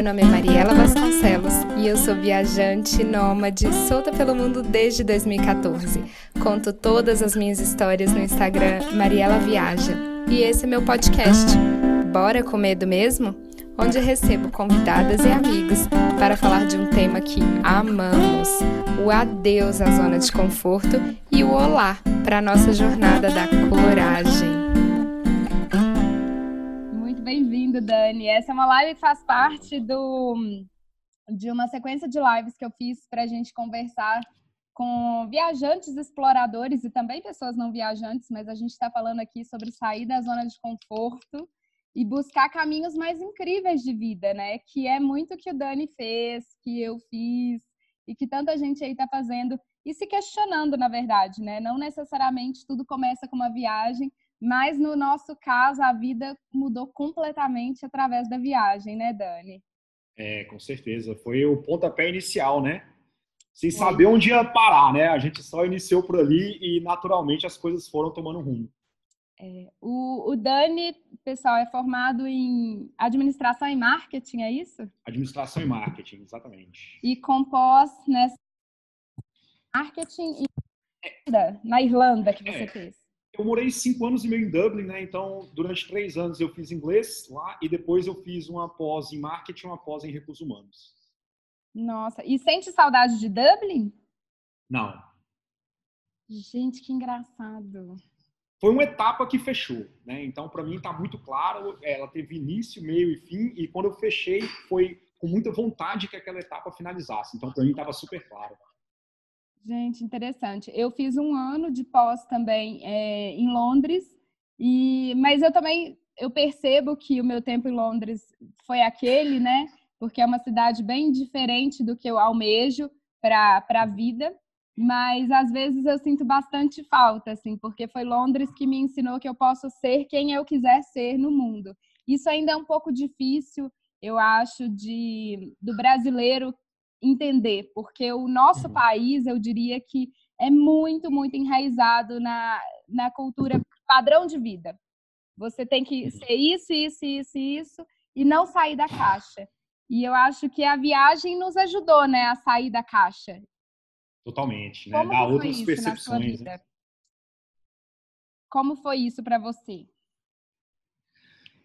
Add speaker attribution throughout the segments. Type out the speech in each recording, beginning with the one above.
Speaker 1: Meu nome é Mariela Vasconcelos e eu sou viajante, nômade, solta pelo mundo desde 2014. Conto todas as minhas histórias no Instagram Mariela Viaja. E esse é meu podcast. Bora com medo mesmo? Onde recebo convidadas e amigos para falar de um tema que amamos: o adeus à zona de conforto e o olá para a nossa jornada da coragem.
Speaker 2: Bem-vindo, Dani. Essa é uma live que faz parte do, de uma sequência de lives que eu fiz para a gente conversar com viajantes exploradores e também pessoas não viajantes, mas a gente está falando aqui sobre sair da zona de conforto e buscar caminhos mais incríveis de vida, né? Que é muito que o Dani fez, que eu fiz e que tanta gente aí está fazendo e se questionando, na verdade, né? Não necessariamente tudo começa com uma viagem, mas no nosso caso, a vida mudou completamente através da viagem, né, Dani?
Speaker 3: É, com certeza. Foi o pontapé inicial, né? Sem saber onde ia parar, né? A gente só iniciou por ali e naturalmente as coisas foram tomando rumo.
Speaker 2: É, o, o, Dani, pessoal, é formado em administração e marketing, é isso?
Speaker 3: Administração e marketing, exatamente.
Speaker 2: E compós nessa marketing na Irlanda que você é. fez
Speaker 3: eu morei cinco anos e meio em Dublin, né? Então, durante três anos eu fiz inglês lá e depois eu fiz uma pós em marketing, uma pós em recursos humanos.
Speaker 2: Nossa, e sente saudade de Dublin?
Speaker 3: Não.
Speaker 2: Gente, que engraçado.
Speaker 3: Foi uma etapa que fechou, né? Então, para mim está muito claro, ela teve início, meio e fim, e quando eu fechei foi com muita vontade que aquela etapa finalizasse. Então, para mim estava super claro.
Speaker 2: Gente, interessante. Eu fiz um ano de pós também é, em Londres, e mas eu também eu percebo que o meu tempo em Londres foi aquele, né? Porque é uma cidade bem diferente do que eu almejo para a vida, mas às vezes eu sinto bastante falta, assim, porque foi Londres que me ensinou que eu posso ser quem eu quiser ser no mundo. Isso ainda é um pouco difícil, eu acho, de do brasileiro entender, porque o nosso uhum. país, eu diria que é muito, muito enraizado na, na cultura padrão de vida. Você tem que uhum. ser isso, isso, isso, isso, e não sair da caixa. E eu acho que a viagem nos ajudou, né, a sair da caixa.
Speaker 3: Totalmente, né? Como Dar outras percepções. Né?
Speaker 2: Como foi isso para você?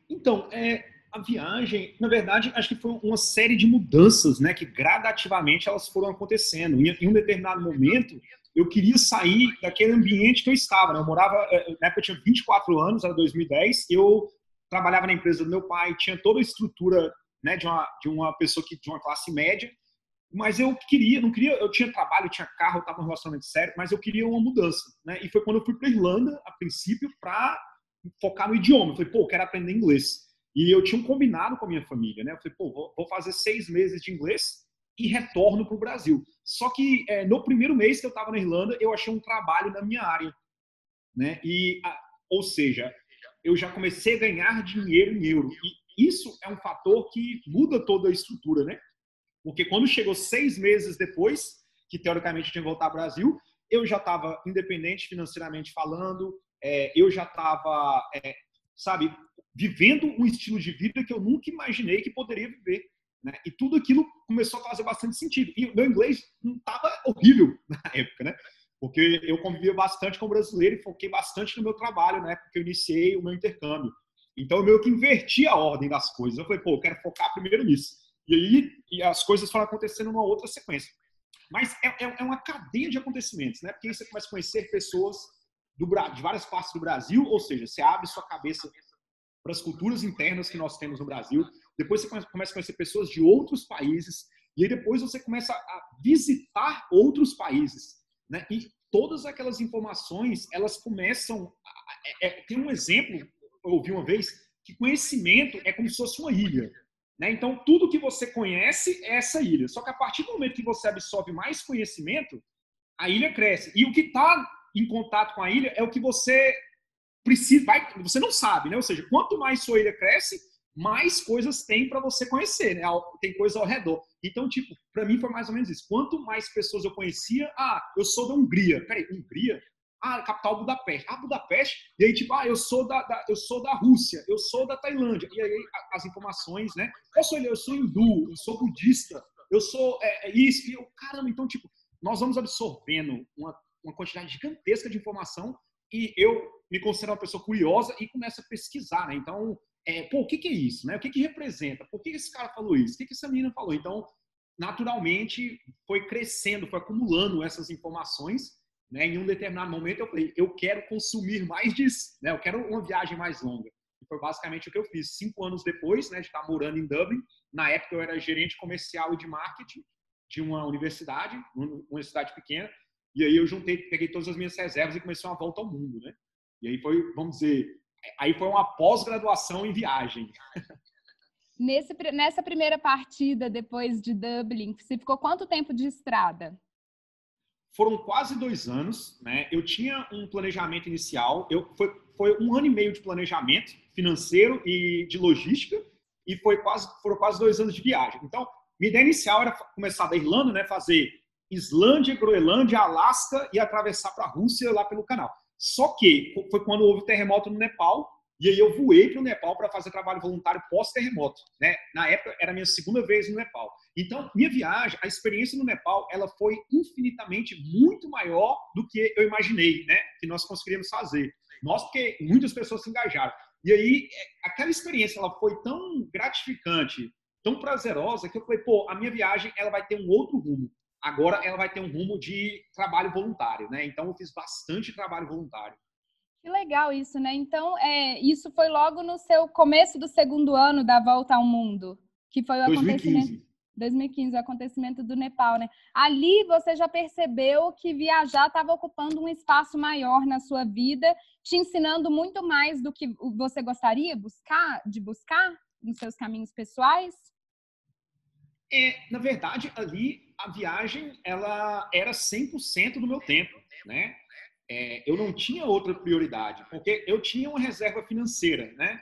Speaker 3: Então, é, a viagem, na verdade, acho que foi uma série de mudanças, né, que gradativamente elas foram acontecendo. Em, em um determinado momento, eu queria sair daquele ambiente que eu estava. Né? Eu morava, eh, na época eu tinha 24 anos, era 2010, eu trabalhava na empresa do meu pai, tinha toda a estrutura né, de, uma, de uma pessoa que de uma classe média, mas eu queria, não queria, eu tinha trabalho, eu tinha carro, eu estava num relacionamento sério, mas eu queria uma mudança, né? E foi quando eu fui para Irlanda, a princípio, para focar no idioma. Eu falei, pô, eu quero aprender inglês. E eu tinha um combinado com a minha família, né? Eu falei, pô, vou fazer seis meses de inglês e retorno para o Brasil. Só que é, no primeiro mês que eu estava na Irlanda, eu achei um trabalho na minha área, né? E, a, ou seja, eu já comecei a ganhar dinheiro em euro. E isso é um fator que muda toda a estrutura, né? Porque quando chegou seis meses depois, que teoricamente eu tinha que voltar ao Brasil, eu já estava independente financeiramente falando, é, eu já estava, é, sabe, vivendo um estilo de vida que eu nunca imaginei que poderia viver. Né? E tudo aquilo começou a fazer bastante sentido. E o meu inglês não estava horrível na época, né? Porque eu convivia bastante com brasileiro e foquei bastante no meu trabalho, né? Porque eu iniciei o meu intercâmbio. Então eu meio que inverti a ordem das coisas. Eu falei, pô, eu quero focar primeiro nisso. E aí e as coisas foram acontecendo numa outra sequência. Mas é, é, é uma cadeia de acontecimentos, né? Porque aí você começa a conhecer pessoas do, de várias partes do Brasil, ou seja, você abre sua cabeça para as culturas internas que nós temos no Brasil. Depois você começa a conhecer pessoas de outros países e aí depois você começa a visitar outros países, né? E todas aquelas informações elas começam. A, é, é, tem um exemplo eu ouvi uma vez que conhecimento é como se fosse uma ilha. Né? Então, tudo que você conhece é essa ilha. Só que a partir do momento que você absorve mais conhecimento, a ilha cresce. E o que está em contato com a ilha é o que você precisa, vai, você não sabe, né? Ou seja, quanto mais sua ilha cresce, mais coisas tem para você conhecer, né? Tem coisa ao redor. Então, tipo, para mim foi mais ou menos isso. Quanto mais pessoas eu conhecia, ah, eu sou da Hungria. Peraí, Hungria? Ah, capital Budapeste. Ah, Budapeste. E aí, tipo, ah, eu sou da, da, eu sou da Rússia, eu sou da Tailândia. E aí as informações, né? Eu sou, eu sou hindu, eu sou budista, eu sou é, é isso. E eu, caramba, então, tipo, nós vamos absorvendo uma, uma quantidade gigantesca de informação e eu me considero uma pessoa curiosa e começo a pesquisar, né? Então, é, pô, o que, que, é isso, né? O que, que representa? Por que esse cara falou isso? O que, que essa menina falou? Então, naturalmente, foi crescendo, foi acumulando essas informações, né? Em um determinado momento, eu falei, eu quero consumir mais disso, né? Eu quero uma viagem mais longa. E foi basicamente o que eu fiz. Cinco anos depois, né, de estar morando em Dublin, na época eu era gerente comercial e de marketing de uma universidade, uma universidade pequena, e aí eu juntei, peguei todas as minhas reservas e comecei uma volta ao mundo, né? E aí foi, vamos dizer, aí foi uma pós-graduação em viagem.
Speaker 2: Nesse, nessa primeira partida, depois de Dublin, você ficou quanto tempo de estrada?
Speaker 3: Foram quase dois anos, né? Eu tinha um planejamento inicial, eu, foi, foi um ano e meio de planejamento financeiro e de logística, e foi quase, foram quase dois anos de viagem. Então, minha ideia inicial era começar da Irlanda, né? Fazer Islândia, Groenlândia, Alasca e atravessar para a Rússia lá pelo canal. Só que foi quando houve o terremoto no Nepal, e aí eu voei para o Nepal para fazer trabalho voluntário pós-terremoto. Né? Na época, era a minha segunda vez no Nepal. Então, minha viagem, a experiência no Nepal, ela foi infinitamente muito maior do que eu imaginei, né? Que nós conseguiríamos fazer. Nós, porque muitas pessoas se engajaram. E aí, aquela experiência, ela foi tão gratificante, tão prazerosa, que eu falei, pô, a minha viagem, ela vai ter um outro rumo agora ela vai ter um rumo de trabalho voluntário, né? Então eu fiz bastante trabalho voluntário.
Speaker 2: Que legal isso, né? Então, é, isso foi logo no seu começo do segundo ano da volta ao mundo, que foi o 2015. acontecimento 2015, o acontecimento do Nepal, né? Ali você já percebeu que viajar estava ocupando um espaço maior na sua vida, te ensinando muito mais do que você gostaria buscar, de buscar nos seus caminhos pessoais?
Speaker 3: É, na verdade, ali a viagem ela era 100% do meu tempo, né? É, eu não tinha outra prioridade, porque eu tinha uma reserva financeira, né?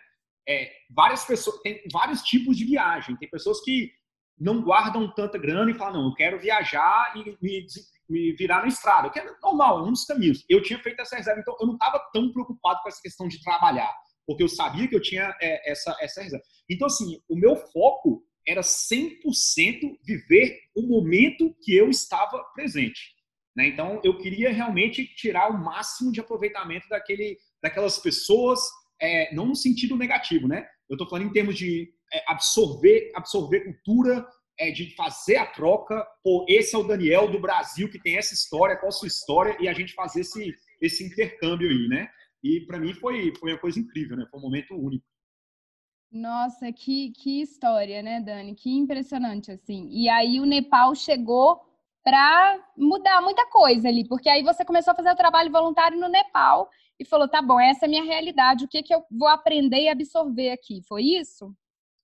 Speaker 3: É, várias pessoas, tem vários tipos de viagem. Tem pessoas que não guardam tanta grana e falam, não, eu quero viajar e me, me virar na estrada, que é normal, é um dos caminhos. Eu tinha feito essa reserva, então eu não estava tão preocupado com essa questão de trabalhar, porque eu sabia que eu tinha é, essa, essa reserva. Então, assim, o meu foco era 100% viver o momento que eu estava presente. Né? Então, eu queria realmente tirar o máximo de aproveitamento daquele, daquelas pessoas, é, não no sentido negativo, né? Eu estou falando em termos de é, absorver, absorver cultura, é, de fazer a troca. Pô, esse é o Daniel do Brasil que tem essa história, qual a sua história, e a gente fazer esse, esse intercâmbio aí, né? E para mim foi, foi uma coisa incrível, né? Foi um momento único.
Speaker 2: Nossa, que, que história, né, Dani? Que impressionante, assim. E aí o Nepal chegou para mudar muita coisa ali, porque aí você começou a fazer o trabalho voluntário no Nepal e falou, tá bom, essa é a minha realidade, o que, que eu vou aprender e absorver aqui? Foi isso?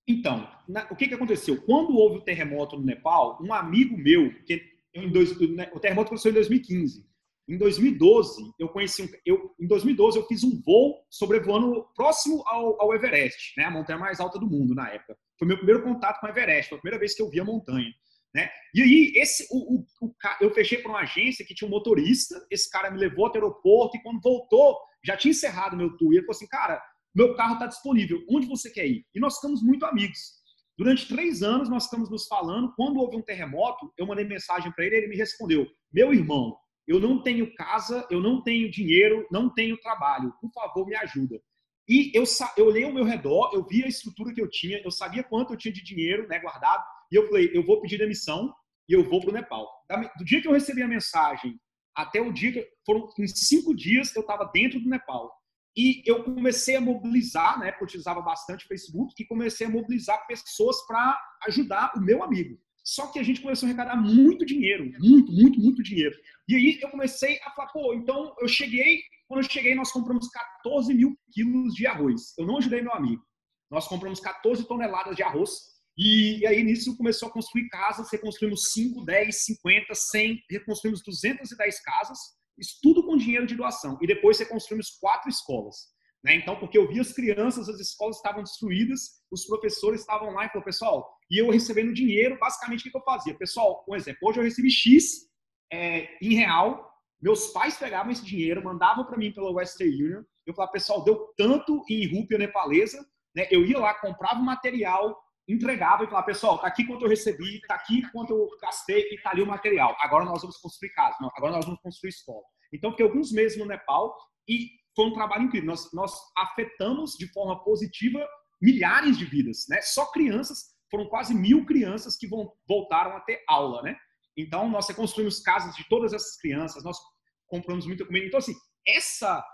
Speaker 3: Então, na, o que, que aconteceu? Quando houve o terremoto no Nepal, um amigo meu, que em dois, o terremoto aconteceu em 2015, em 2012, eu conheci um, eu, em 2012 eu fiz um voo sobrevoando próximo ao, ao Everest, né, a montanha mais alta do mundo na época. Foi meu primeiro contato com o Everest, foi a primeira vez que eu vi a montanha. Né? E aí, esse, o, o, o, eu fechei para uma agência que tinha um motorista, esse cara me levou até o aeroporto e quando voltou, já tinha encerrado meu tour. E ele falou assim, cara, meu carro está disponível, onde você quer ir? E nós ficamos muito amigos. Durante três anos nós ficamos nos falando. Quando houve um terremoto, eu mandei mensagem para ele ele me respondeu: Meu irmão, eu não tenho casa, eu não tenho dinheiro, não tenho trabalho. Por favor, me ajuda. E eu, eu olhei ao meu redor, eu vi a estrutura que eu tinha, eu sabia quanto eu tinha de dinheiro né, guardado, e eu falei, eu vou pedir demissão e eu vou para o Nepal. Do dia que eu recebi a mensagem até o dia que foram em cinco dias eu estava dentro do Nepal. E eu comecei a mobilizar, né, porque eu utilizava bastante Facebook, e comecei a mobilizar pessoas para ajudar o meu amigo. Só que a gente começou a arrecadar muito dinheiro, muito, muito, muito dinheiro. E aí eu comecei a falar, pô, então eu cheguei, quando eu cheguei, nós compramos 14 mil quilos de arroz. Eu não ajudei meu amigo. Nós compramos 14 toneladas de arroz. E, aí nisso começou a construir casas, reconstruímos 5, 10, 50, 100, reconstruímos 210 casas, isso tudo com dinheiro de doação. E depois reconstruímos quatro escolas. Né? Então, porque eu vi as crianças, as escolas estavam destruídas, os professores estavam lá e falou, pessoal, e eu recebendo dinheiro, basicamente o que eu fazia? Pessoal, um exemplo, hoje eu recebi X é, em real Meus pais pegavam esse dinheiro, mandavam para mim pela Western Union. Eu falava, pessoal, deu tanto em rúpia nepalesa, né? Eu ia lá, comprava o material, entregava e falava, pessoal, tá aqui quanto eu recebi, tá aqui quanto eu gastei e tá ali o material. Agora nós vamos construir casa, não, agora nós vamos construir escola. Então, fiquei alguns meses no Nepal e foi um trabalho incrível. Nós, nós afetamos de forma positiva milhares de vidas, né? Só crianças, foram quase mil crianças que voltaram a ter aula, né? Então, nós reconstruímos casas de todas essas crianças, nós compramos muita comida. Então, assim, essa,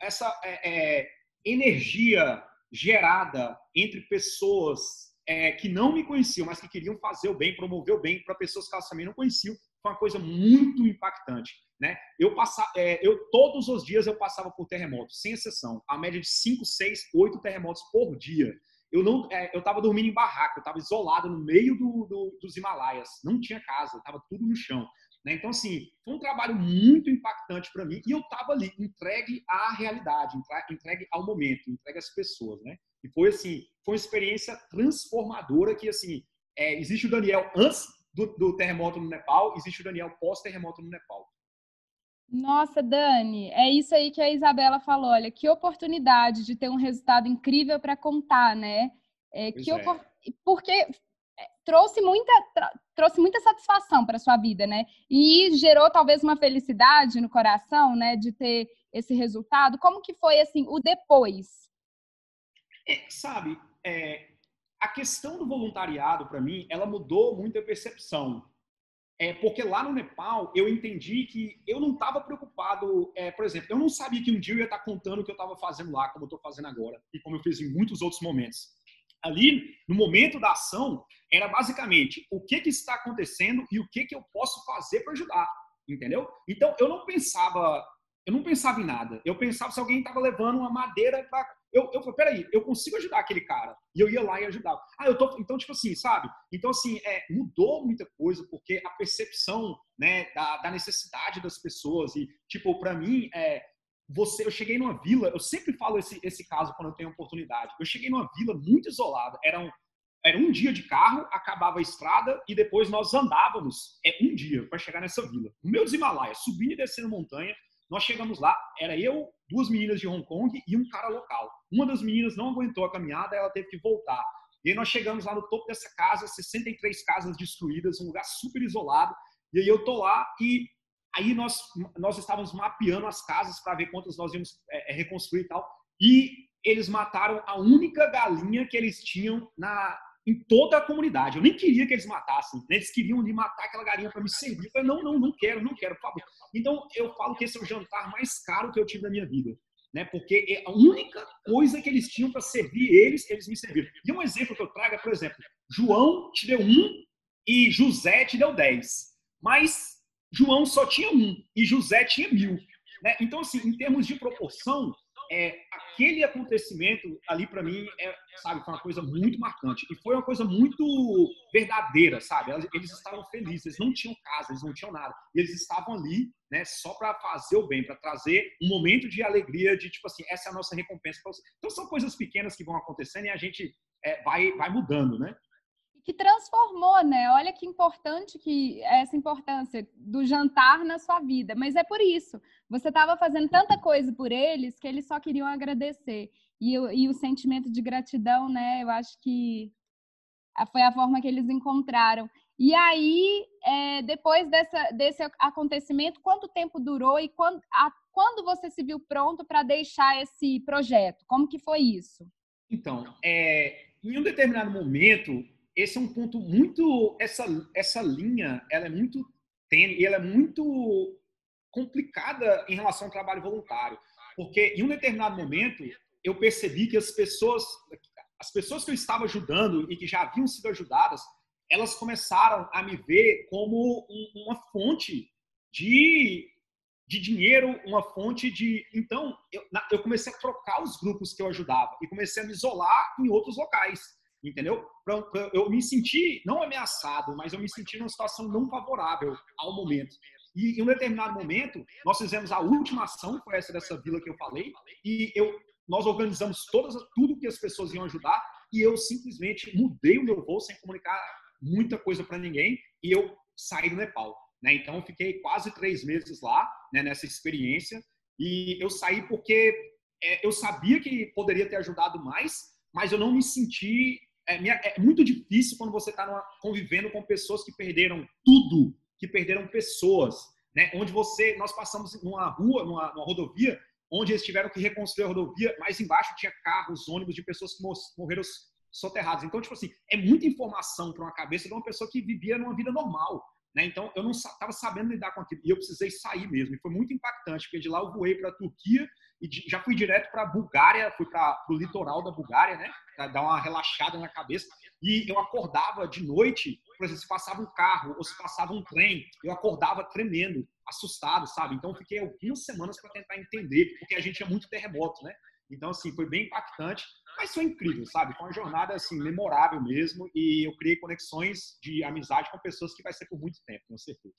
Speaker 3: essa é, é, energia gerada entre pessoas é, que não me conheciam, mas que queriam fazer o bem, promover o bem para pessoas que elas também não conheciam, foi uma coisa muito impactante. Né? Eu, passava, é, eu Todos os dias eu passava por terremotos, sem exceção. A média de 5, 6, 8 terremotos por dia. Eu não, é, eu estava dormindo em barraca, eu estava isolado no meio do, do, dos Himalaias, não tinha casa, estava tudo no chão. Né? Então, assim, foi um trabalho muito impactante para mim e eu estava ali, entregue à realidade, entregue ao momento, entregue às pessoas, né? E foi, assim, foi uma experiência transformadora que, assim, é, existe o Daniel antes do, do terremoto no Nepal, existe o Daniel pós-terremoto no Nepal.
Speaker 2: Nossa, Dani, é isso aí que a Isabela falou. Olha, que oportunidade de ter um resultado incrível para contar, né? É, que é. Porque trouxe muita, trouxe muita satisfação para sua vida, né? E gerou talvez uma felicidade no coração, né, de ter esse resultado. Como que foi assim o depois?
Speaker 3: É, sabe, é, a questão do voluntariado para mim, ela mudou muito a percepção. É, porque lá no Nepal eu entendi que eu não estava preocupado, é, por exemplo, eu não sabia que um dia eu ia estar tá contando o que eu estava fazendo lá, como eu estou fazendo agora, e como eu fiz em muitos outros momentos ali, no momento da ação, era basicamente o que, que está acontecendo e o que, que eu posso fazer para ajudar, entendeu? Então, eu não pensava, eu não pensava em nada. Eu pensava se alguém estava levando uma madeira para eu, eu falei, peraí, eu consigo ajudar aquele cara. E eu ia lá e ajudava. Ah, eu tô. Então, tipo assim, sabe? Então, assim, é, mudou muita coisa, porque a percepção né, da, da necessidade das pessoas. E, tipo, para mim, é, você, eu cheguei numa vila, eu sempre falo esse, esse caso quando eu tenho oportunidade. Eu cheguei numa vila muito isolada, era um, era um dia de carro, acabava a estrada e depois nós andávamos é um dia para chegar nessa vila. No meio dos Himalaias, subindo e descendo montanha, nós chegamos lá, era eu, duas meninas de Hong Kong e um cara local. Uma das meninas não aguentou a caminhada, ela teve que voltar. E aí nós chegamos lá no topo dessa casa, 63 casas destruídas, um lugar super isolado. E aí eu tô lá e Aí nós, nós estávamos mapeando as casas para ver quantas nós íamos é, é, reconstruir e tal. E eles mataram a única galinha que eles tinham na, em toda a comunidade. Eu nem queria que eles matassem. Né? Eles queriam ali matar aquela galinha para me servir. Eu falei, não, não, não quero, não quero, por favor. Então, eu falo que esse é o jantar mais caro que eu tive na minha vida. Né? Porque é a única coisa que eles tinham para servir eles, eles me serviram. E um exemplo que eu trago é, por exemplo, João te deu um e José te deu dez. Mas João só tinha um e José tinha mil. Né? Então, assim, em termos de proporção, é, aquele acontecimento ali para mim, é, sabe, foi uma coisa muito marcante e foi uma coisa muito verdadeira, sabe? Eles estavam felizes, eles não tinham casa, eles não tinham nada, e eles estavam ali, né, só para fazer o bem, para trazer um momento de alegria, de tipo assim, essa é a nossa recompensa para você. Então são coisas pequenas que vão acontecendo e a gente é, vai, vai mudando, né?
Speaker 2: Que transformou, né? Olha que importante que essa importância do jantar na sua vida. Mas é por isso. Você estava fazendo tanta coisa por eles que eles só queriam agradecer. E, e o sentimento de gratidão, né? Eu acho que foi a forma que eles encontraram. E aí, é, depois dessa, desse acontecimento, quanto tempo durou e quando, a, quando você se viu pronto para deixar esse projeto? Como que foi isso?
Speaker 3: Então, é, em um determinado momento, esse é um ponto muito essa essa linha ela é muito tênue e ela é muito complicada em relação ao trabalho voluntário porque em um determinado momento eu percebi que as pessoas as pessoas que eu estava ajudando e que já haviam sido ajudadas elas começaram a me ver como uma fonte de de dinheiro, uma fonte de. Então, eu, eu comecei a trocar os grupos que eu ajudava e comecei a me isolar em outros locais entendeu? Eu me senti não ameaçado, mas eu me senti numa situação não favorável ao momento. E em um determinado momento, nós fizemos a última ação, foi essa dessa vila que eu falei, e eu, nós organizamos todas, tudo que as pessoas iam ajudar, e eu simplesmente mudei o meu voo sem comunicar muita coisa para ninguém, e eu saí do Nepal. né? Então, eu fiquei quase três meses lá, né, nessa experiência. E eu saí porque é, eu sabia que poderia ter ajudado mais, mas eu não me senti. É, minha, é muito difícil quando você está convivendo com pessoas que perderam tudo, que perderam pessoas, né? Onde você, nós passamos numa rua, numa, numa rodovia, onde eles tiveram que reconstruir a rodovia, mais embaixo tinha carros, ônibus de pessoas que morreram soterradas. Então, tipo assim, é muita informação para uma cabeça de uma pessoa que vivia numa vida normal. Né? Então, eu não estava sabendo lidar com aquilo. E eu precisei sair mesmo. E foi muito impactante, porque de lá eu voei para a Turquia e já fui direto para a Bulgária, fui para o litoral da Bulgária, né? Para dar uma relaxada na cabeça. E eu acordava de noite, por exemplo, se passava um carro ou se passava um trem, eu acordava tremendo, assustado, sabe? Então, fiquei algumas semanas para tentar entender, porque a gente é muito terremoto, né? Então, assim, foi bem impactante, mas foi incrível, sabe? Foi uma jornada, assim, memorável mesmo e eu criei conexões de amizade com pessoas que vai ser por muito tempo, com certeza.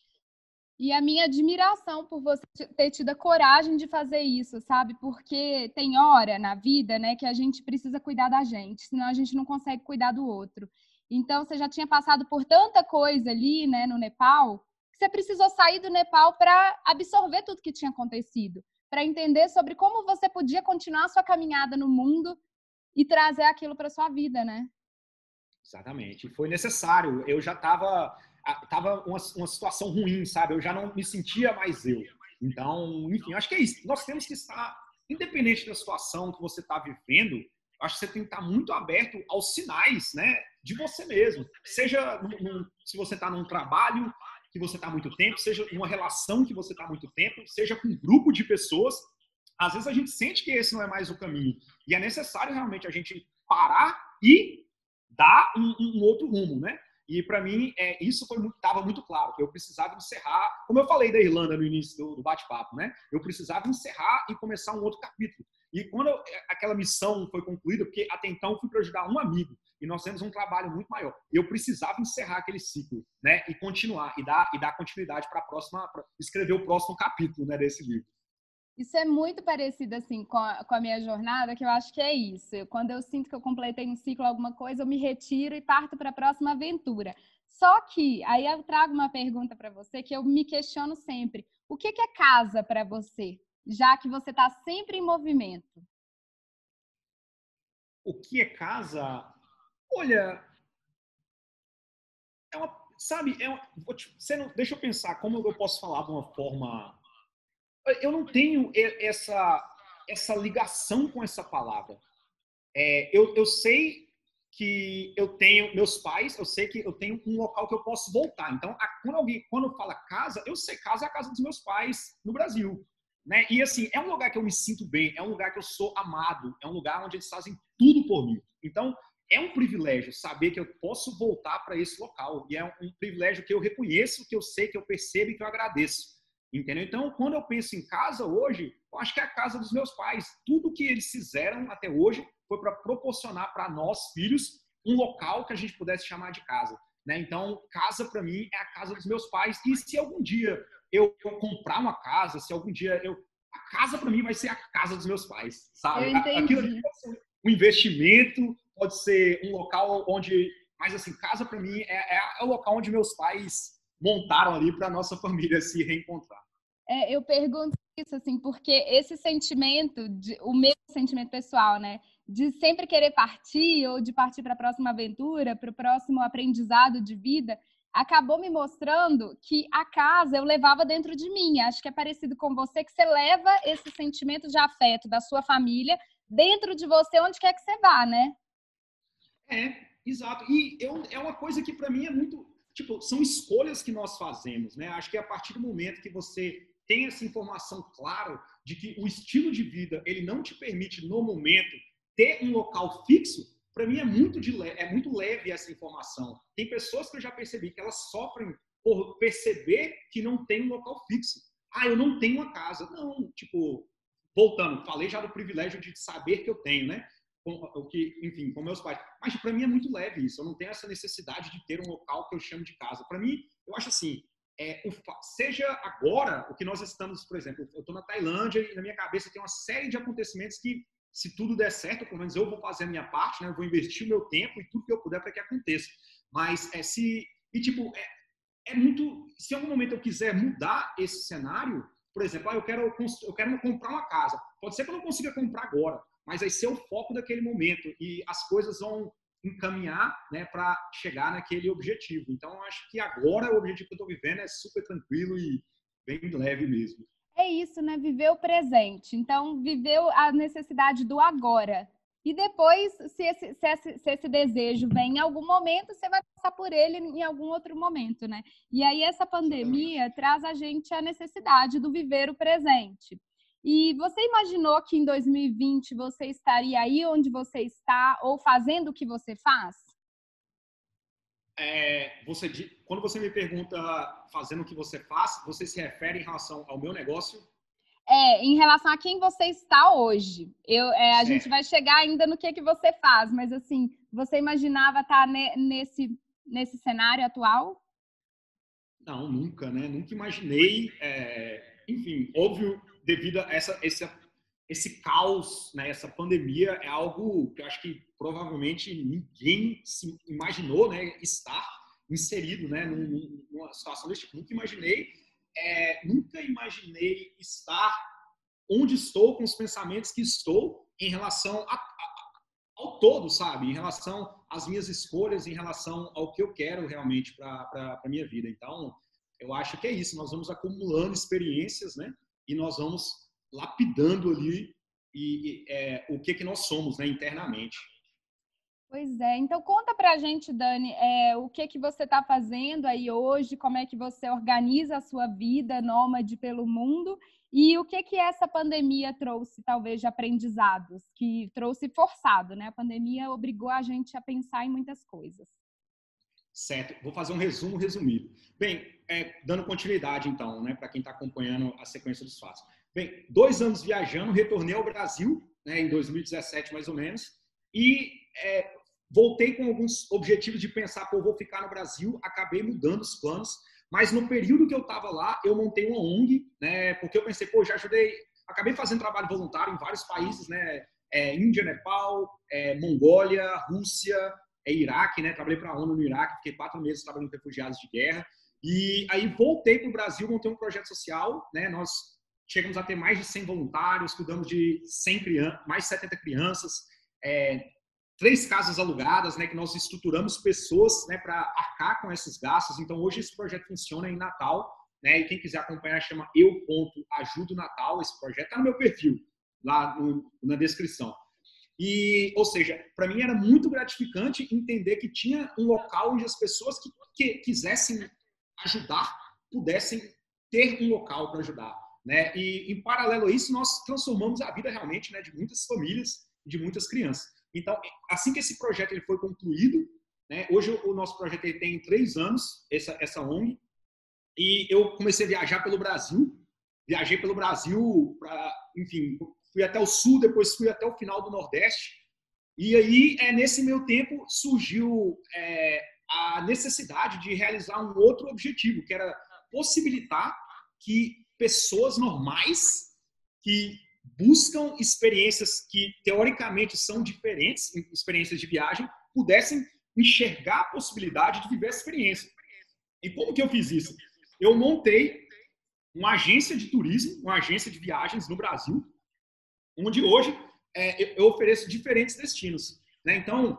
Speaker 2: E a minha admiração por você ter tido a coragem de fazer isso, sabe? Porque tem hora na vida, né, que a gente precisa cuidar da gente, senão a gente não consegue cuidar do outro. Então, você já tinha passado por tanta coisa ali, né, no Nepal, que você precisou sair do Nepal para absorver tudo que tinha acontecido para entender sobre como você podia continuar a sua caminhada no mundo e trazer aquilo para sua vida, né?
Speaker 3: Exatamente. Foi necessário. Eu já estava tava uma, uma situação ruim, sabe? Eu já não me sentia mais eu. Então, enfim, acho que é isso. Nós temos que estar, independente da situação que você está vivendo, acho que você tem que estar muito aberto aos sinais, né, de você mesmo. Seja num, se você está num trabalho, que você está muito tempo, seja uma relação que você está muito tempo, seja com um grupo de pessoas. Às vezes a gente sente que esse não é mais o caminho. E é necessário realmente a gente parar e dar um, um outro rumo, né? E para mim, é, isso estava muito, muito claro, que eu precisava encerrar, como eu falei da Irlanda no início do, do bate-papo, né? Eu precisava encerrar e começar um outro capítulo. E quando eu, é, aquela missão foi concluída, porque até então fui para ajudar um amigo, e nós temos um trabalho muito maior. Eu precisava encerrar aquele ciclo, né? E continuar, e dar, e dar continuidade para a próxima, pra escrever o próximo capítulo né, desse livro.
Speaker 2: Isso é muito parecido assim com a, com a, minha jornada, que eu acho que é isso. Eu, quando eu sinto que eu completei um ciclo, alguma coisa, eu me retiro e parto para a próxima aventura. Só que aí eu trago uma pergunta para você que eu me questiono sempre: o que, que é casa para você? Já que você está sempre em movimento.
Speaker 3: O que é casa? Olha, é uma, sabe, é uma, te, não, deixa eu pensar como eu posso falar de uma forma. Eu não tenho essa essa ligação com essa palavra. É, eu, eu sei que eu tenho meus pais, eu sei que eu tenho um local que eu posso voltar. Então, a, quando alguém quando fala casa, eu sei casa é a casa dos meus pais no Brasil, né? E assim é um lugar que eu me sinto bem, é um lugar que eu sou amado, é um lugar onde eles fazem tudo por mim. Então é um privilégio saber que eu posso voltar para esse local. E é um, privilégio que eu reconheço, que eu sei, que eu percebo e que eu agradeço. Entendeu? Então, quando eu penso em casa hoje, eu acho que é a casa dos meus pais. Tudo que eles fizeram até hoje foi para proporcionar para nós, filhos, um local que a gente pudesse chamar de casa. Né? Então, casa para mim é a casa dos meus pais. E se algum dia eu comprar uma casa, se algum dia eu. A casa para mim vai ser a casa dos meus pais, sabe? Aquilo ali vai ser um investimento pode ser um local onde, mas assim, casa para mim é, é, é, o local onde meus pais montaram ali para nossa família se reencontrar.
Speaker 2: É, eu pergunto isso assim, porque esse sentimento, de, o meu sentimento pessoal, né, de sempre querer partir ou de partir para a próxima aventura, para o próximo aprendizado de vida, acabou me mostrando que a casa eu levava dentro de mim. Acho que é parecido com você, que você leva esse sentimento de afeto da sua família dentro de você, onde quer que você vá, né?
Speaker 3: É, exato. E eu, é uma coisa que para mim é muito. Tipo, são escolhas que nós fazemos, né? Acho que a partir do momento que você tem essa informação clara de que o estilo de vida ele não te permite no momento ter um local fixo, para mim é muito de é muito leve essa informação. Tem pessoas que eu já percebi que elas sofrem por perceber que não tem um local fixo. Ah, eu não tenho uma casa. Não, tipo, voltando, falei já do privilégio de saber que eu tenho, né? o que, enfim, com meus pais. Mas para mim é muito leve isso. Eu não tenho essa necessidade de ter um local que eu chamo de casa. Para mim, eu acho assim, é, o, seja agora o que nós estamos, por exemplo, eu estou na Tailândia e na minha cabeça tem uma série de acontecimentos que, se tudo der certo, pelo menos eu vou fazer a minha parte, né? Eu vou investir o meu tempo e tudo que eu puder para que aconteça. Mas é se e tipo, é, é muito. Se em algum momento eu quiser mudar esse cenário, por exemplo, ah, eu quero, eu quero comprar uma casa. Pode ser que eu não consiga comprar agora, mas vai ser o foco daquele momento e as coisas vão encaminhar né, para chegar naquele objetivo. Então, acho que agora o objetivo que eu estou vivendo é super tranquilo e bem leve mesmo.
Speaker 2: É isso, né? Viver o presente. Então, viver a necessidade do agora. E depois, se esse, se esse, se esse desejo vem em algum momento, você vai passar por ele em algum outro momento, né? E aí, essa pandemia traz a gente a necessidade do viver o presente. E você imaginou que em 2020 você estaria aí onde você está ou fazendo o que você faz?
Speaker 3: É, você, quando você me pergunta fazendo o que você faz, você se refere em relação ao meu negócio?
Speaker 2: É, em relação a quem você está hoje. Eu, é, a gente vai chegar ainda no que, que você faz, mas assim, você imaginava estar ne, nesse, nesse cenário atual?
Speaker 3: Não, nunca, né? Nunca imaginei. É, enfim, óbvio, devido a essa, esse, esse caos, né, essa pandemia, é algo que eu acho que provavelmente ninguém se imaginou né, estar inserido né, numa situação desse tipo. Nunca imaginei, é, nunca imaginei estar onde estou com os pensamentos que estou em relação a, a, ao todo, sabe? Em relação às minhas escolhas, em relação ao que eu quero realmente para a minha vida. Então, eu acho que é isso. Nós vamos acumulando experiências, né? E nós vamos lapidando ali e, é, o que que nós somos né, internamente.
Speaker 2: Pois é, então conta pra gente, Dani, é, o que que você está fazendo aí hoje, como é que você organiza a sua vida nômade pelo mundo e o que que essa pandemia trouxe, talvez, de aprendizados, que trouxe forçado, né? A pandemia obrigou a gente a pensar em muitas coisas.
Speaker 3: Certo, vou fazer um resumo resumido. Bem, é, dando continuidade então, né, para quem está acompanhando a sequência dos fatos. Bem, dois anos viajando, retornei ao Brasil, né, em 2017 mais ou menos, e é, voltei com alguns objetivos de pensar, pô, vou ficar no Brasil, acabei mudando os planos, mas no período que eu estava lá, eu montei uma ONG, né, porque eu pensei, pô, já ajudei, acabei fazendo trabalho voluntário em vários países, né, é, Índia, Nepal, é, Mongólia, Rússia, é Iraque, né? Trabalhei para a ONU no Iraque, fiquei quatro meses trabalhando com refugiados de guerra. E aí voltei para o Brasil, montei um projeto social, né? Nós chegamos a ter mais de 100 voluntários, cuidamos de 100 crianças, mais de 70 crianças, é, três casas alugadas, né? Que nós estruturamos pessoas, né? Para arcar com esses gastos. Então hoje esse projeto funciona em Natal, né? E quem quiser acompanhar chama Eu Ajudo Natal. Esse projeto está no meu perfil lá no, na descrição. E, ou seja, para mim era muito gratificante entender que tinha um local onde as pessoas que, que quisessem ajudar pudessem ter um local para ajudar, né? E em paralelo a isso nós transformamos a vida realmente, né, de muitas famílias, de muitas crianças. Então, assim que esse projeto ele foi concluído, né, hoje o nosso projeto ele tem três anos, essa essa ONG, e eu comecei a viajar pelo Brasil, viajei pelo Brasil para, enfim, fui até o sul, depois fui até o final do Nordeste. E aí, é, nesse meu tempo, surgiu é, a necessidade de realizar um outro objetivo, que era possibilitar que pessoas normais que buscam experiências que teoricamente são diferentes, experiências de viagem, pudessem enxergar a possibilidade de viver essa experiência. E como que eu fiz isso? Eu montei uma agência de turismo, uma agência de viagens no Brasil, onde hoje é, eu ofereço diferentes destinos. Né? Então,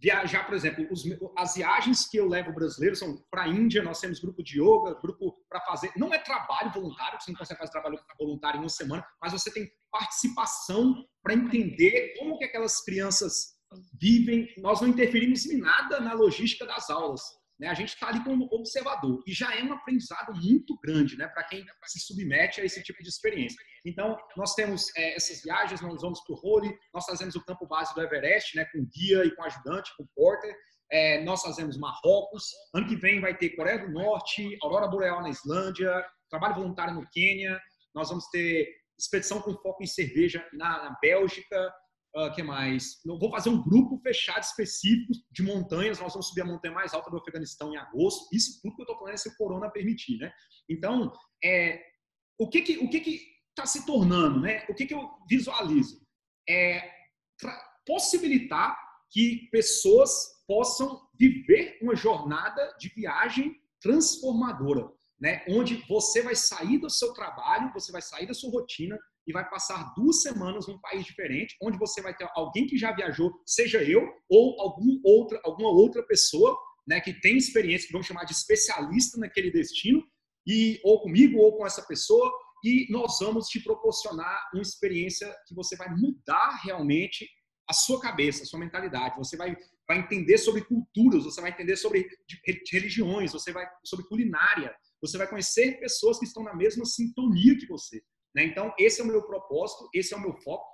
Speaker 3: viajar, por exemplo, os, as viagens que eu levo brasileiro são para a Índia, nós temos grupo de yoga, grupo para fazer. Não é trabalho voluntário, você não consegue fazer trabalho voluntário em uma semana, mas você tem participação para entender como que aquelas crianças vivem. Nós não interferimos em nada na logística das aulas. Né? A gente está ali como observador e já é um aprendizado muito grande né, para quem se submete a esse tipo de experiência. Então, nós temos é, essas viagens, nós vamos para o Role, nós fazemos o campo base do Everest né, com guia e com ajudante, com porter. É, nós fazemos Marrocos. Ano que vem vai ter Coreia do Norte, Aurora Boreal na Islândia, trabalho voluntário no Quênia. Nós vamos ter expedição com foco em cerveja na, na Bélgica. Uh, que mais? Eu vou fazer um grupo fechado específico de montanhas. Nós vamos subir a montanha mais alta do Afeganistão em agosto. Isso tudo que eu estou falando é se o corona permitir, né? Então, é, o que que o que que está se tornando, né? O que que eu visualizo é possibilitar que pessoas possam viver uma jornada de viagem transformadora, né? Onde você vai sair do seu trabalho, você vai sair da sua rotina e vai passar duas semanas num país diferente, onde você vai ter alguém que já viajou, seja eu ou algum outra, alguma outra pessoa, né, que tem experiência, que vamos chamar de especialista naquele destino, e ou comigo ou com essa pessoa, e nós vamos te proporcionar uma experiência que você vai mudar realmente a sua cabeça, a sua mentalidade. Você vai, vai entender sobre culturas, você vai entender sobre religiões, você vai sobre culinária, você vai conhecer pessoas que estão na mesma sintonia que você. Né? Então, esse é o meu propósito, esse é o meu foco.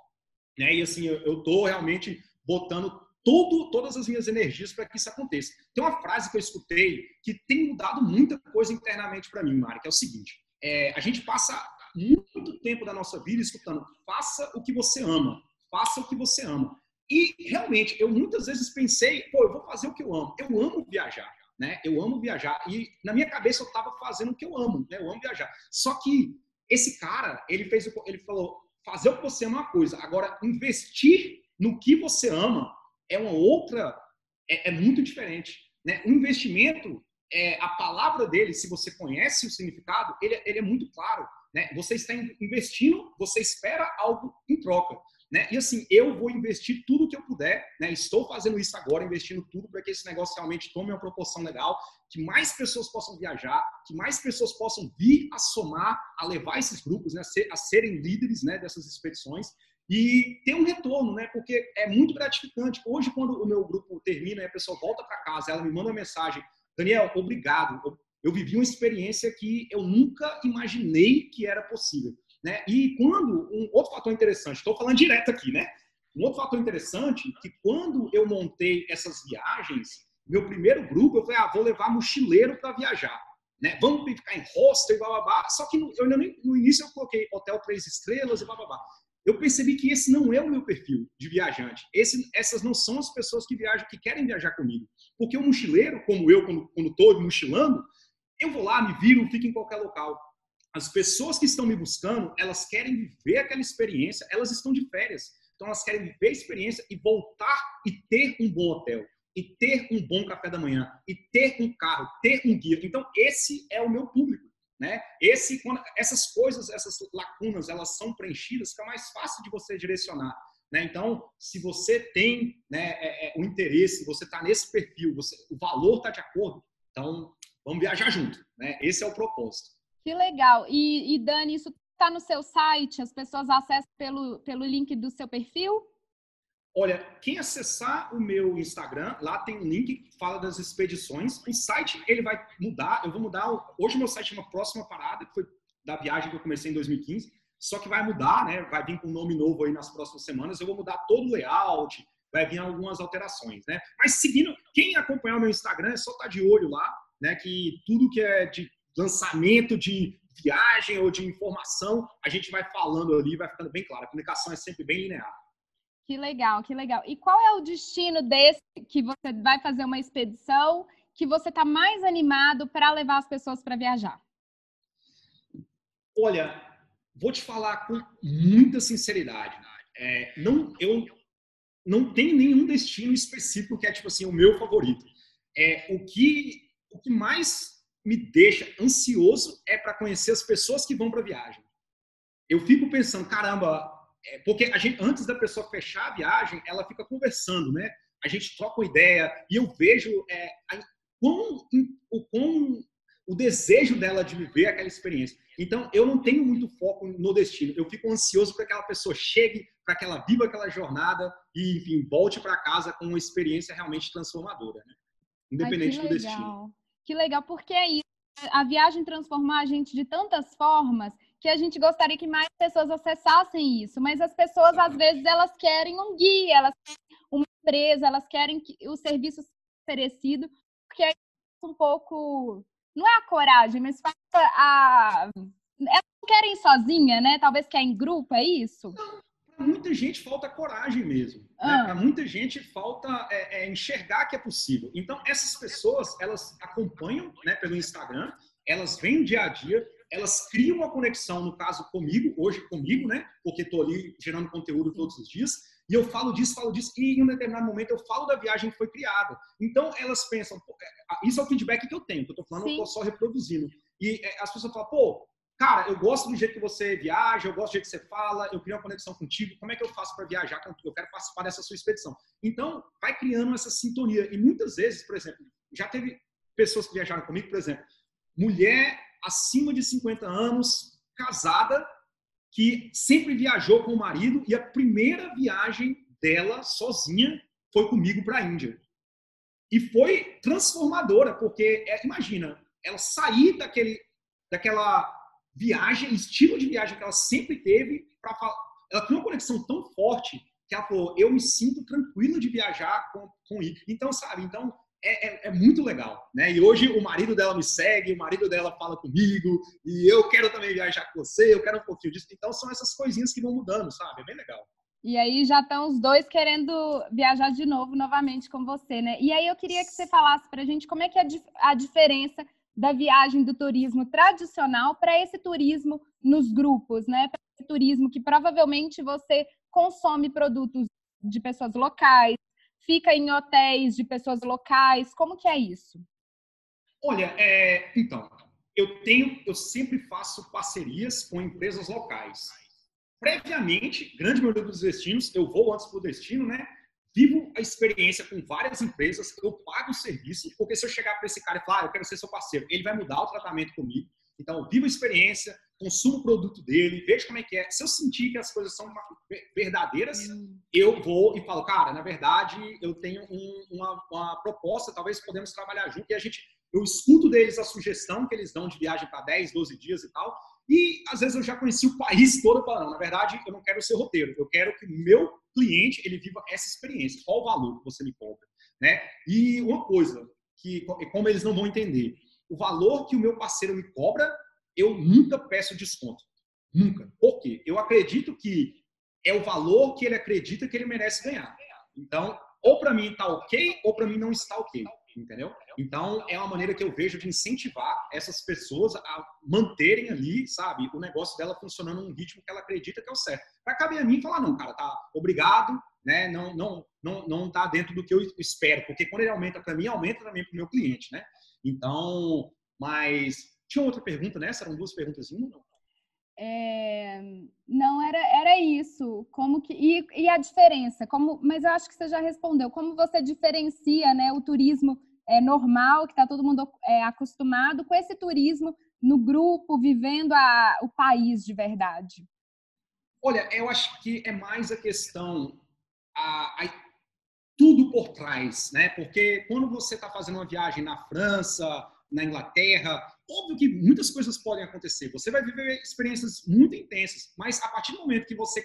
Speaker 3: Né? E assim, eu estou realmente botando todo, todas as minhas energias para que isso aconteça. Tem uma frase que eu escutei que tem mudado muita coisa internamente para mim, Mari, que é o seguinte: é, a gente passa muito tempo da nossa vida escutando faça o que você ama, faça o que você ama. E realmente, eu muitas vezes pensei, pô, eu vou fazer o que eu amo. Eu amo viajar, né? Eu amo viajar. E na minha cabeça eu estava fazendo o que eu amo, né? Eu amo viajar. Só que esse cara, ele fez, ele falou, fazer o que você ama é uma coisa. Agora, investir no que você ama é uma outra, é, é muito diferente, né? O investimento, é, a palavra dele, se você conhece o significado, ele, ele é muito claro. Né? Você está investindo, você espera algo em troca. Né? E assim, eu vou investir tudo que eu puder, né? estou fazendo isso agora, investindo tudo para que esse negócio realmente tome uma proporção legal, que mais pessoas possam viajar, que mais pessoas possam vir a somar, a levar esses grupos, né? a, ser, a serem líderes né? dessas expedições e ter um retorno, né? Porque é muito gratificante. Hoje, quando o meu grupo termina a pessoa volta para casa, ela me manda uma mensagem: Daniel, obrigado. Eu vivi uma experiência que eu nunca imaginei que era possível. Né? E quando, um outro fator interessante, estou falando direto aqui, né? Um outro fator interessante, que quando eu montei essas viagens, meu primeiro grupo, eu falei, ah, vou levar mochileiro para viajar. Né? Vamos ficar em hostel e blá. Só que no, eu no início eu coloquei hotel três estrelas e blá. Eu percebi que esse não é o meu perfil de viajante. Esse, essas não são as pessoas que viajam, que querem viajar comigo. Porque o mochileiro, como eu, quando estou mochilando, eu vou lá, me viro, fico em qualquer local. As pessoas que estão me buscando, elas querem viver aquela experiência, elas estão de férias. Então elas querem viver a experiência e voltar e ter um bom hotel, e ter um bom café da manhã, e ter um carro, ter um guia. Então esse é o meu público, né? Esse quando essas coisas, essas lacunas, elas são preenchidas, fica mais fácil de você direcionar. Né? Então, se você tem né, é, é, o interesse, você está nesse perfil, você, o valor está de acordo, então vamos viajar junto. Né? Esse é o propósito.
Speaker 2: Que legal. E, e Dani, isso está no seu site? As pessoas acessam pelo, pelo link do seu perfil?
Speaker 3: Olha, quem acessar o meu Instagram, lá tem um link que fala das expedições. O site ele vai mudar. Eu vou mudar. Hoje meu site é uma próxima parada que foi da viagem que eu comecei em 2015. Só que vai mudar, né? Vai vir com um nome novo aí nas próximas semanas. Eu vou mudar todo o layout, vai vir algumas alterações, né? Mas seguindo, quem acompanhar o meu Instagram é só estar tá de olho lá, né? Que tudo que é de lançamento de viagem ou de informação, a gente vai falando ali, vai ficando bem claro. A comunicação é sempre bem linear.
Speaker 2: Que legal, que legal. E qual é o destino desse que você vai fazer uma expedição que você está mais animado para levar as pessoas para viajar?
Speaker 3: Olha, vou te falar com muita sinceridade. É, não, eu não tenho nenhum destino específico que é tipo assim o meu favorito. É o que o que mais me deixa ansioso é para conhecer as pessoas que vão para a viagem. Eu fico pensando, caramba, é, porque a gente, antes da pessoa fechar a viagem, ela fica conversando, né? A gente troca uma ideia e eu vejo é, a, quão, o quão o desejo dela de viver aquela experiência. Então, eu não tenho muito foco no destino. Eu fico ansioso para que aquela pessoa chegue, para que ela viva aquela jornada e, enfim, volte para casa com uma experiência realmente transformadora, né? Independente Ai, do destino.
Speaker 2: Que legal, porque é isso. A viagem transformar a gente de tantas formas que a gente gostaria que mais pessoas acessassem isso. Mas as pessoas, às vezes, elas querem um guia, elas querem uma empresa, elas querem que o serviço seja oferecido, porque é um pouco. Não é a coragem, mas falta a. Elas não querem sozinha, né? Talvez quer em grupo, é isso?
Speaker 3: para muita gente falta coragem mesmo. Né? Ah. Né? Para muita gente falta é, é, enxergar que é possível. Então, essas pessoas, elas acompanham né, pelo Instagram, elas vêm dia a dia, elas criam uma conexão, no caso comigo, hoje comigo, né? Porque estou ali gerando conteúdo todos os dias. E eu falo disso, falo disso, e em um determinado momento eu falo da viagem que foi criada. Então elas pensam, é, isso é o feedback que eu tenho, que eu tô falando, Sim. eu tô só reproduzindo. E é, as pessoas falam, pô, cara, eu gosto do jeito que você viaja, eu gosto do jeito que você fala, eu crio uma conexão contigo, como é que eu faço para viajar tu? Eu quero participar dessa sua expedição. Então, vai criando essa sintonia. E muitas vezes, por exemplo, já teve pessoas que viajaram comigo, por exemplo, mulher acima de 50 anos, casada, que sempre viajou com o marido e a primeira viagem dela sozinha foi comigo para a Índia. E foi transformadora, porque é, imagina, ela sair daquele daquela viagem, estilo de viagem que ela sempre teve, para ela tem uma conexão tão forte que ela falou, eu me sinto tranquilo de viajar com, com ele. Então, sabe, então é, é, é, muito legal, né? E hoje o marido dela me segue, o marido dela fala comigo, e eu quero também viajar com você, eu quero um pouquinho disso. Então são essas coisinhas que vão mudando, sabe? É bem legal.
Speaker 2: E aí já estão os dois querendo viajar de novo, novamente com você, né? E aí eu queria que você falasse para a gente como é que é a diferença da viagem do turismo tradicional para esse turismo nos grupos, né? Para esse turismo que provavelmente você consome produtos de pessoas locais, fica em hotéis de pessoas locais, como que é isso?
Speaker 3: Olha, é, então, eu tenho, eu sempre faço parcerias com empresas locais. Previamente, grande maioria dos destinos, eu vou antes para o destino, né? vivo a experiência com várias empresas, eu pago o serviço, porque se eu chegar para esse cara e falar, ah, eu quero ser seu parceiro, ele vai mudar o tratamento comigo. Então, vivo a experiência, consumo o produto dele, vejo como é que é. Se eu sentir que as coisas são verdadeiras, hum. eu vou e falo, cara, na verdade, eu tenho um, uma, uma, proposta, talvez podemos trabalhar junto, e a gente, eu escuto deles a sugestão que eles dão de viagem para 10, 12 dias e tal, e às vezes eu já conheci o país todo falando, na verdade, eu não quero ser roteiro, eu quero que meu cliente ele viva essa experiência. Qual o valor que você me cobra, né? E uma coisa que como eles não vão entender, o valor que o meu parceiro me cobra, eu nunca peço desconto. Nunca. Por quê? Eu acredito que é o valor que ele acredita que ele merece ganhar. Então, ou para mim está ok, ou para mim não está ok entendeu? Então, é uma maneira que eu vejo de incentivar essas pessoas a manterem ali, sabe, o negócio dela funcionando num ritmo que ela acredita que é o certo. Vai caber a mim falar, não, cara, tá, obrigado, né, não, não, não, não tá dentro do que eu espero, porque quando ele aumenta para mim, aumenta também para o meu cliente, né? Então, mas tinha outra pergunta nessa? Eram duas perguntas em uma?
Speaker 2: É, não era era isso. Como que e, e, a diferença? Como mas eu acho que você já respondeu. Como você diferencia né o turismo é, normal que está todo mundo é, acostumado com esse turismo no grupo vivendo a, o país de verdade?
Speaker 3: Olha eu acho que é mais a questão a, a tudo por trás né? Porque quando você está fazendo uma viagem na França na Inglaterra Óbvio que muitas coisas podem acontecer. Você vai viver experiências muito intensas, mas a partir do momento que você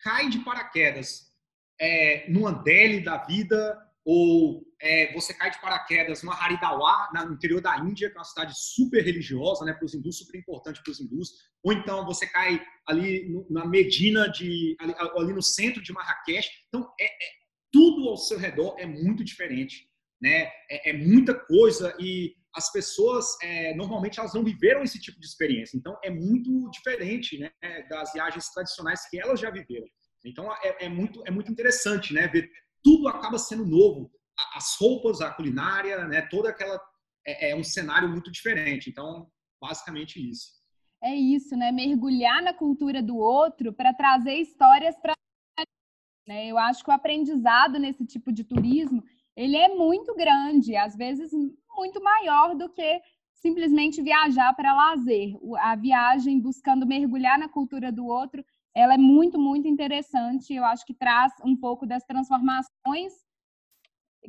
Speaker 3: cai de paraquedas é, numa Delhi da vida, ou é, você cai de paraquedas numa Haridwar, no interior da Índia, que é uma cidade super religiosa, né, para os hindus, super importante para os hindus, ou então você cai ali na Medina, de, ali, ali, no centro de Marrakech. Então, é, é, tudo ao seu redor é muito diferente. Né? É, é muita coisa e as pessoas é, normalmente elas não viveram esse tipo de experiência. Então é muito diferente né, das viagens tradicionais que elas já viveram. Então é, é, muito é muito interessante, né? Ver tudo acaba sendo novo, as roupas, a culinária, né? Toda aquela é, é um cenário muito diferente. Então basicamente isso.
Speaker 2: É isso, né? Mergulhar na cultura do outro para trazer histórias para né? Eu acho que o aprendizado nesse tipo de turismo ele é muito grande, às vezes muito maior do que simplesmente viajar para lazer. A viagem buscando mergulhar na cultura do outro, ela é muito, muito interessante. Eu acho que traz um pouco das transformações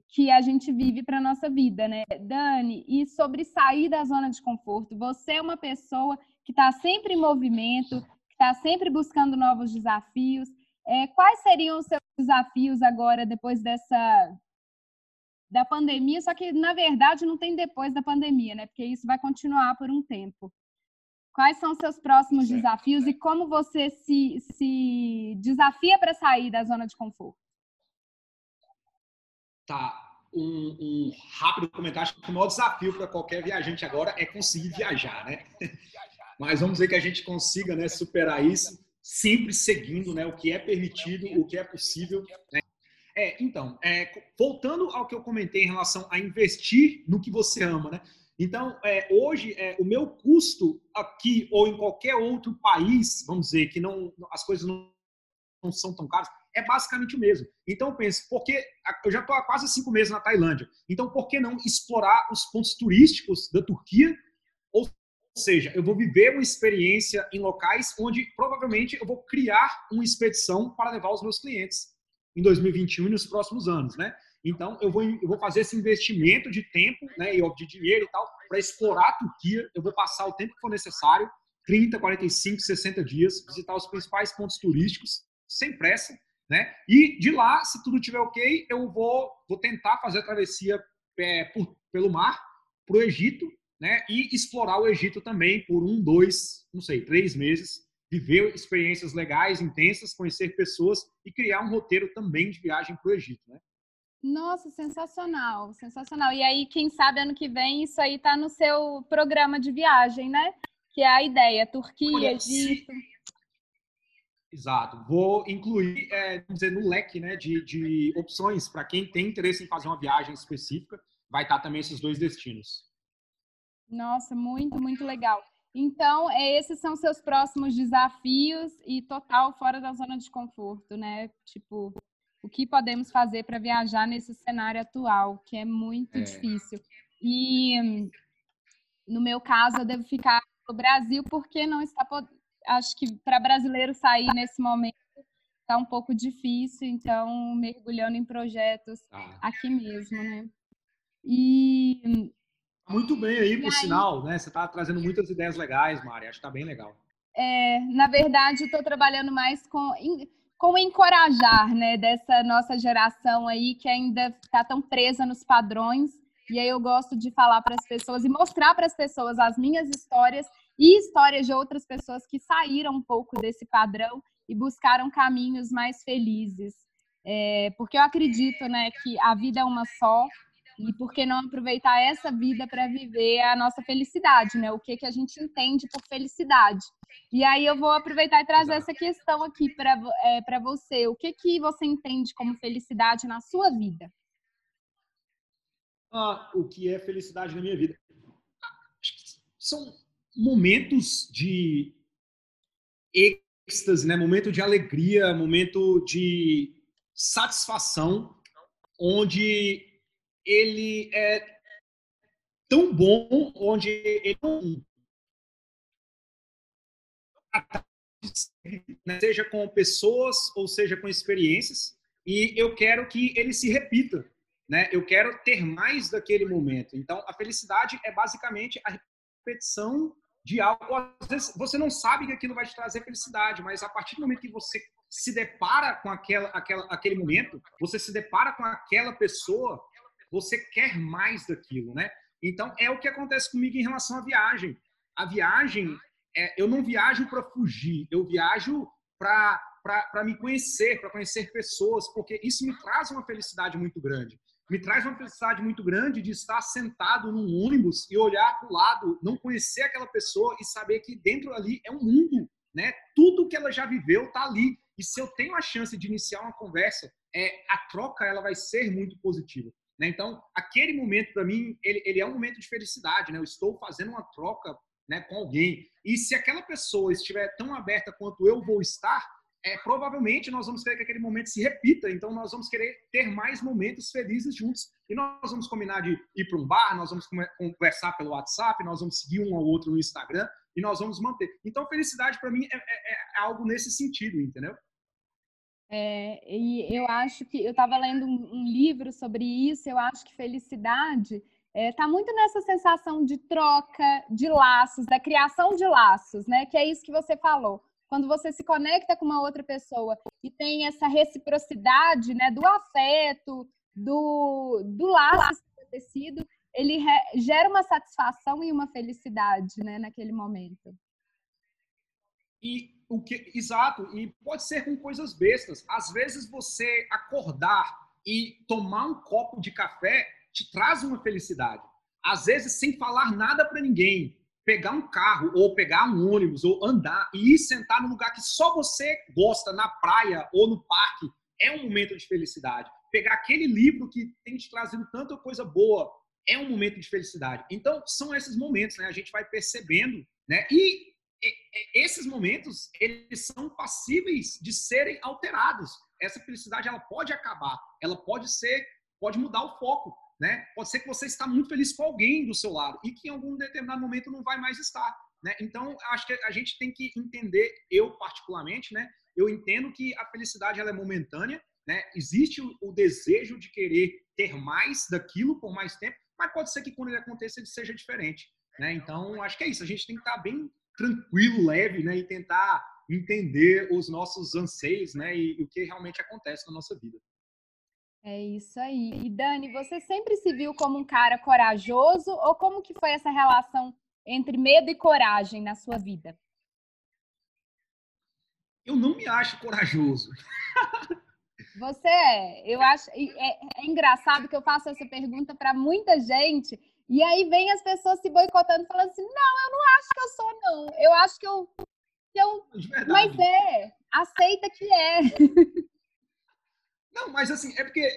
Speaker 2: que a gente vive para nossa vida, né? Dani, e sobre sair da zona de conforto, você é uma pessoa que está sempre em movimento, que está sempre buscando novos desafios. É, quais seriam os seus desafios agora, depois dessa da pandemia, só que na verdade não tem depois da pandemia, né? Porque isso vai continuar por um tempo. Quais são os seus próximos certo. desafios e como você se, se desafia para sair da zona de conforto?
Speaker 3: Tá. Um, um rápido comentário. Acho que o maior desafio para qualquer viajante agora é conseguir viajar, né? Mas vamos dizer que a gente consiga né, superar isso. sempre seguindo né, o que é permitido, o que é possível. Né? É, então, é, voltando ao que eu comentei em relação a investir no que você ama, né? Então, é, hoje, é, o meu custo aqui ou em qualquer outro país, vamos dizer, que não, as coisas não, não são tão caras, é basicamente o mesmo. Então, pense, porque eu já estou há quase cinco meses na Tailândia. Então, por que não explorar os pontos turísticos da Turquia? Ou seja, eu vou viver uma experiência em locais onde provavelmente eu vou criar uma expedição para levar os meus clientes em 2021 e nos próximos anos, né? Então, eu vou, eu vou fazer esse investimento de tempo, né, e de dinheiro e tal, para explorar a Turquia. Eu vou passar o tempo que for necessário, 30, 45, 60 dias, visitar os principais pontos turísticos, sem pressa, né? E de lá, se tudo estiver ok, eu vou, vou tentar fazer a travessia é, por, pelo mar para o Egito, né? E explorar o Egito também por um, dois, não sei, três meses, viver experiências legais, intensas, conhecer pessoas e criar um roteiro também de viagem para o Egito, né?
Speaker 2: Nossa, sensacional, sensacional. E aí, quem sabe ano que vem isso aí tá no seu programa de viagem, né? Que é a ideia, Turquia, Olha, Egito.
Speaker 3: Exato. Vou incluir, é, dizer, no leque né, de, de opções para quem tem interesse em fazer uma viagem específica, vai estar também esses dois destinos.
Speaker 2: Nossa, muito, muito legal. Então, é, esses são seus próximos desafios e total fora da zona de conforto, né? Tipo, o que podemos fazer para viajar nesse cenário atual, que é muito é. difícil. E no meu caso, eu devo ficar no Brasil porque não está acho que para brasileiro sair nesse momento está um pouco difícil, então mergulhando em projetos ah. aqui mesmo, né?
Speaker 3: E muito bem aí, por aí, sinal, né? Você está trazendo muitas ideias legais, Mari. Acho que está bem legal.
Speaker 2: É, na verdade, estou trabalhando mais com com encorajar, né, dessa nossa geração aí que ainda está tão presa nos padrões. E aí eu gosto de falar para as pessoas e mostrar para as pessoas as minhas histórias e histórias de outras pessoas que saíram um pouco desse padrão e buscaram caminhos mais felizes. É, porque eu acredito, né, que a vida é uma só e por que não aproveitar essa vida para viver a nossa felicidade, né? O que que a gente entende por felicidade? E aí eu vou aproveitar e trazer essa questão aqui para é, você. O que que você entende como felicidade na sua vida?
Speaker 3: Ah, o que é felicidade na minha vida? São momentos de êxtase, né? Momento de alegria, momento de satisfação, onde ele é tão bom, onde ele né, seja com pessoas ou seja com experiências, e eu quero que ele se repita, né? Eu quero ter mais daquele momento. Então, a felicidade é basicamente a repetição de algo. Às vezes você não sabe que aquilo vai te trazer felicidade, mas a partir do momento que você se depara com aquela, aquela, aquele momento, você se depara com aquela pessoa, você quer mais daquilo, né? Então, é o que acontece comigo em relação à viagem. A viagem, é, eu não viajo para fugir, eu viajo para me conhecer, para conhecer pessoas, porque isso me traz uma felicidade muito grande. Me traz uma felicidade muito grande de estar sentado num ônibus e olhar para o lado, não conhecer aquela pessoa e saber que dentro ali é um mundo, né? Tudo que ela já viveu está ali. E se eu tenho a chance de iniciar uma conversa, é, a troca ela vai ser muito positiva. Né? Então, aquele momento, para mim, ele, ele, é um momento de felicidade. Né? Eu estou fazendo uma troca né, com alguém. E se aquela pessoa estiver tão aberta quanto eu vou estar, é, provavelmente nós vamos querer que aquele momento se repita. Então, nós vamos querer ter mais momentos felizes juntos. E nós vamos combinar de ir para um bar, nós vamos conversar pelo WhatsApp, nós vamos seguir um ao outro no Instagram e nós vamos manter. Então, felicidade para mim é, é, é algo nesse sentido, entendeu?
Speaker 2: É, e eu acho que eu estava lendo um, um, livro sobre isso. Eu acho que felicidade está é, tá muito nessa sensação de troca de laços, da criação de laços, né? Que é isso que você falou. Quando você se conecta com uma outra pessoa e tem essa reciprocidade, né? Do afeto, do, do laço estabelecido, ele re, gera uma satisfação e uma felicidade, né? Naquele momento.
Speaker 3: E o que, exato, e pode ser com coisas bestas. Às vezes você acordar e tomar um copo de café te traz uma felicidade. Às vezes sem falar nada para ninguém, pegar um carro ou pegar um ônibus ou andar e ir sentar num lugar que só você gosta, na praia ou no parque, é um momento de felicidade. Pegar aquele livro que tem te trazido tanta coisa boa, é um momento de felicidade. Então, são esses momentos, né? A gente vai percebendo, né? E esses momentos, eles são passíveis de serem alterados. Essa felicidade, ela pode acabar, ela pode ser, pode mudar o foco, né? Pode ser que você está muito feliz com alguém do seu lado e que em algum determinado momento não vai mais estar, né? Então, acho que a gente tem que entender, eu particularmente, né? Eu entendo que a felicidade ela é momentânea, né? Existe o, o desejo de querer ter mais daquilo por mais tempo, mas pode ser que quando ele aconteça ele seja diferente, né? Então, acho que é isso. A gente tem que estar bem tranquilo, leve, né? E tentar entender os nossos anseios, né? E, e o que realmente acontece na nossa vida.
Speaker 2: É isso aí. E Dani, você sempre se viu como um cara corajoso ou como que foi essa relação entre medo e coragem na sua vida?
Speaker 3: Eu não me acho corajoso.
Speaker 2: Você é. Eu acho. É, é engraçado que eu faço essa pergunta para muita gente e aí vem as pessoas se boicotando falando assim: não, eu não acho que eu sou, não. Eu acho que eu. Que eu... Mas é, aceita que é.
Speaker 3: Não, mas assim, é porque.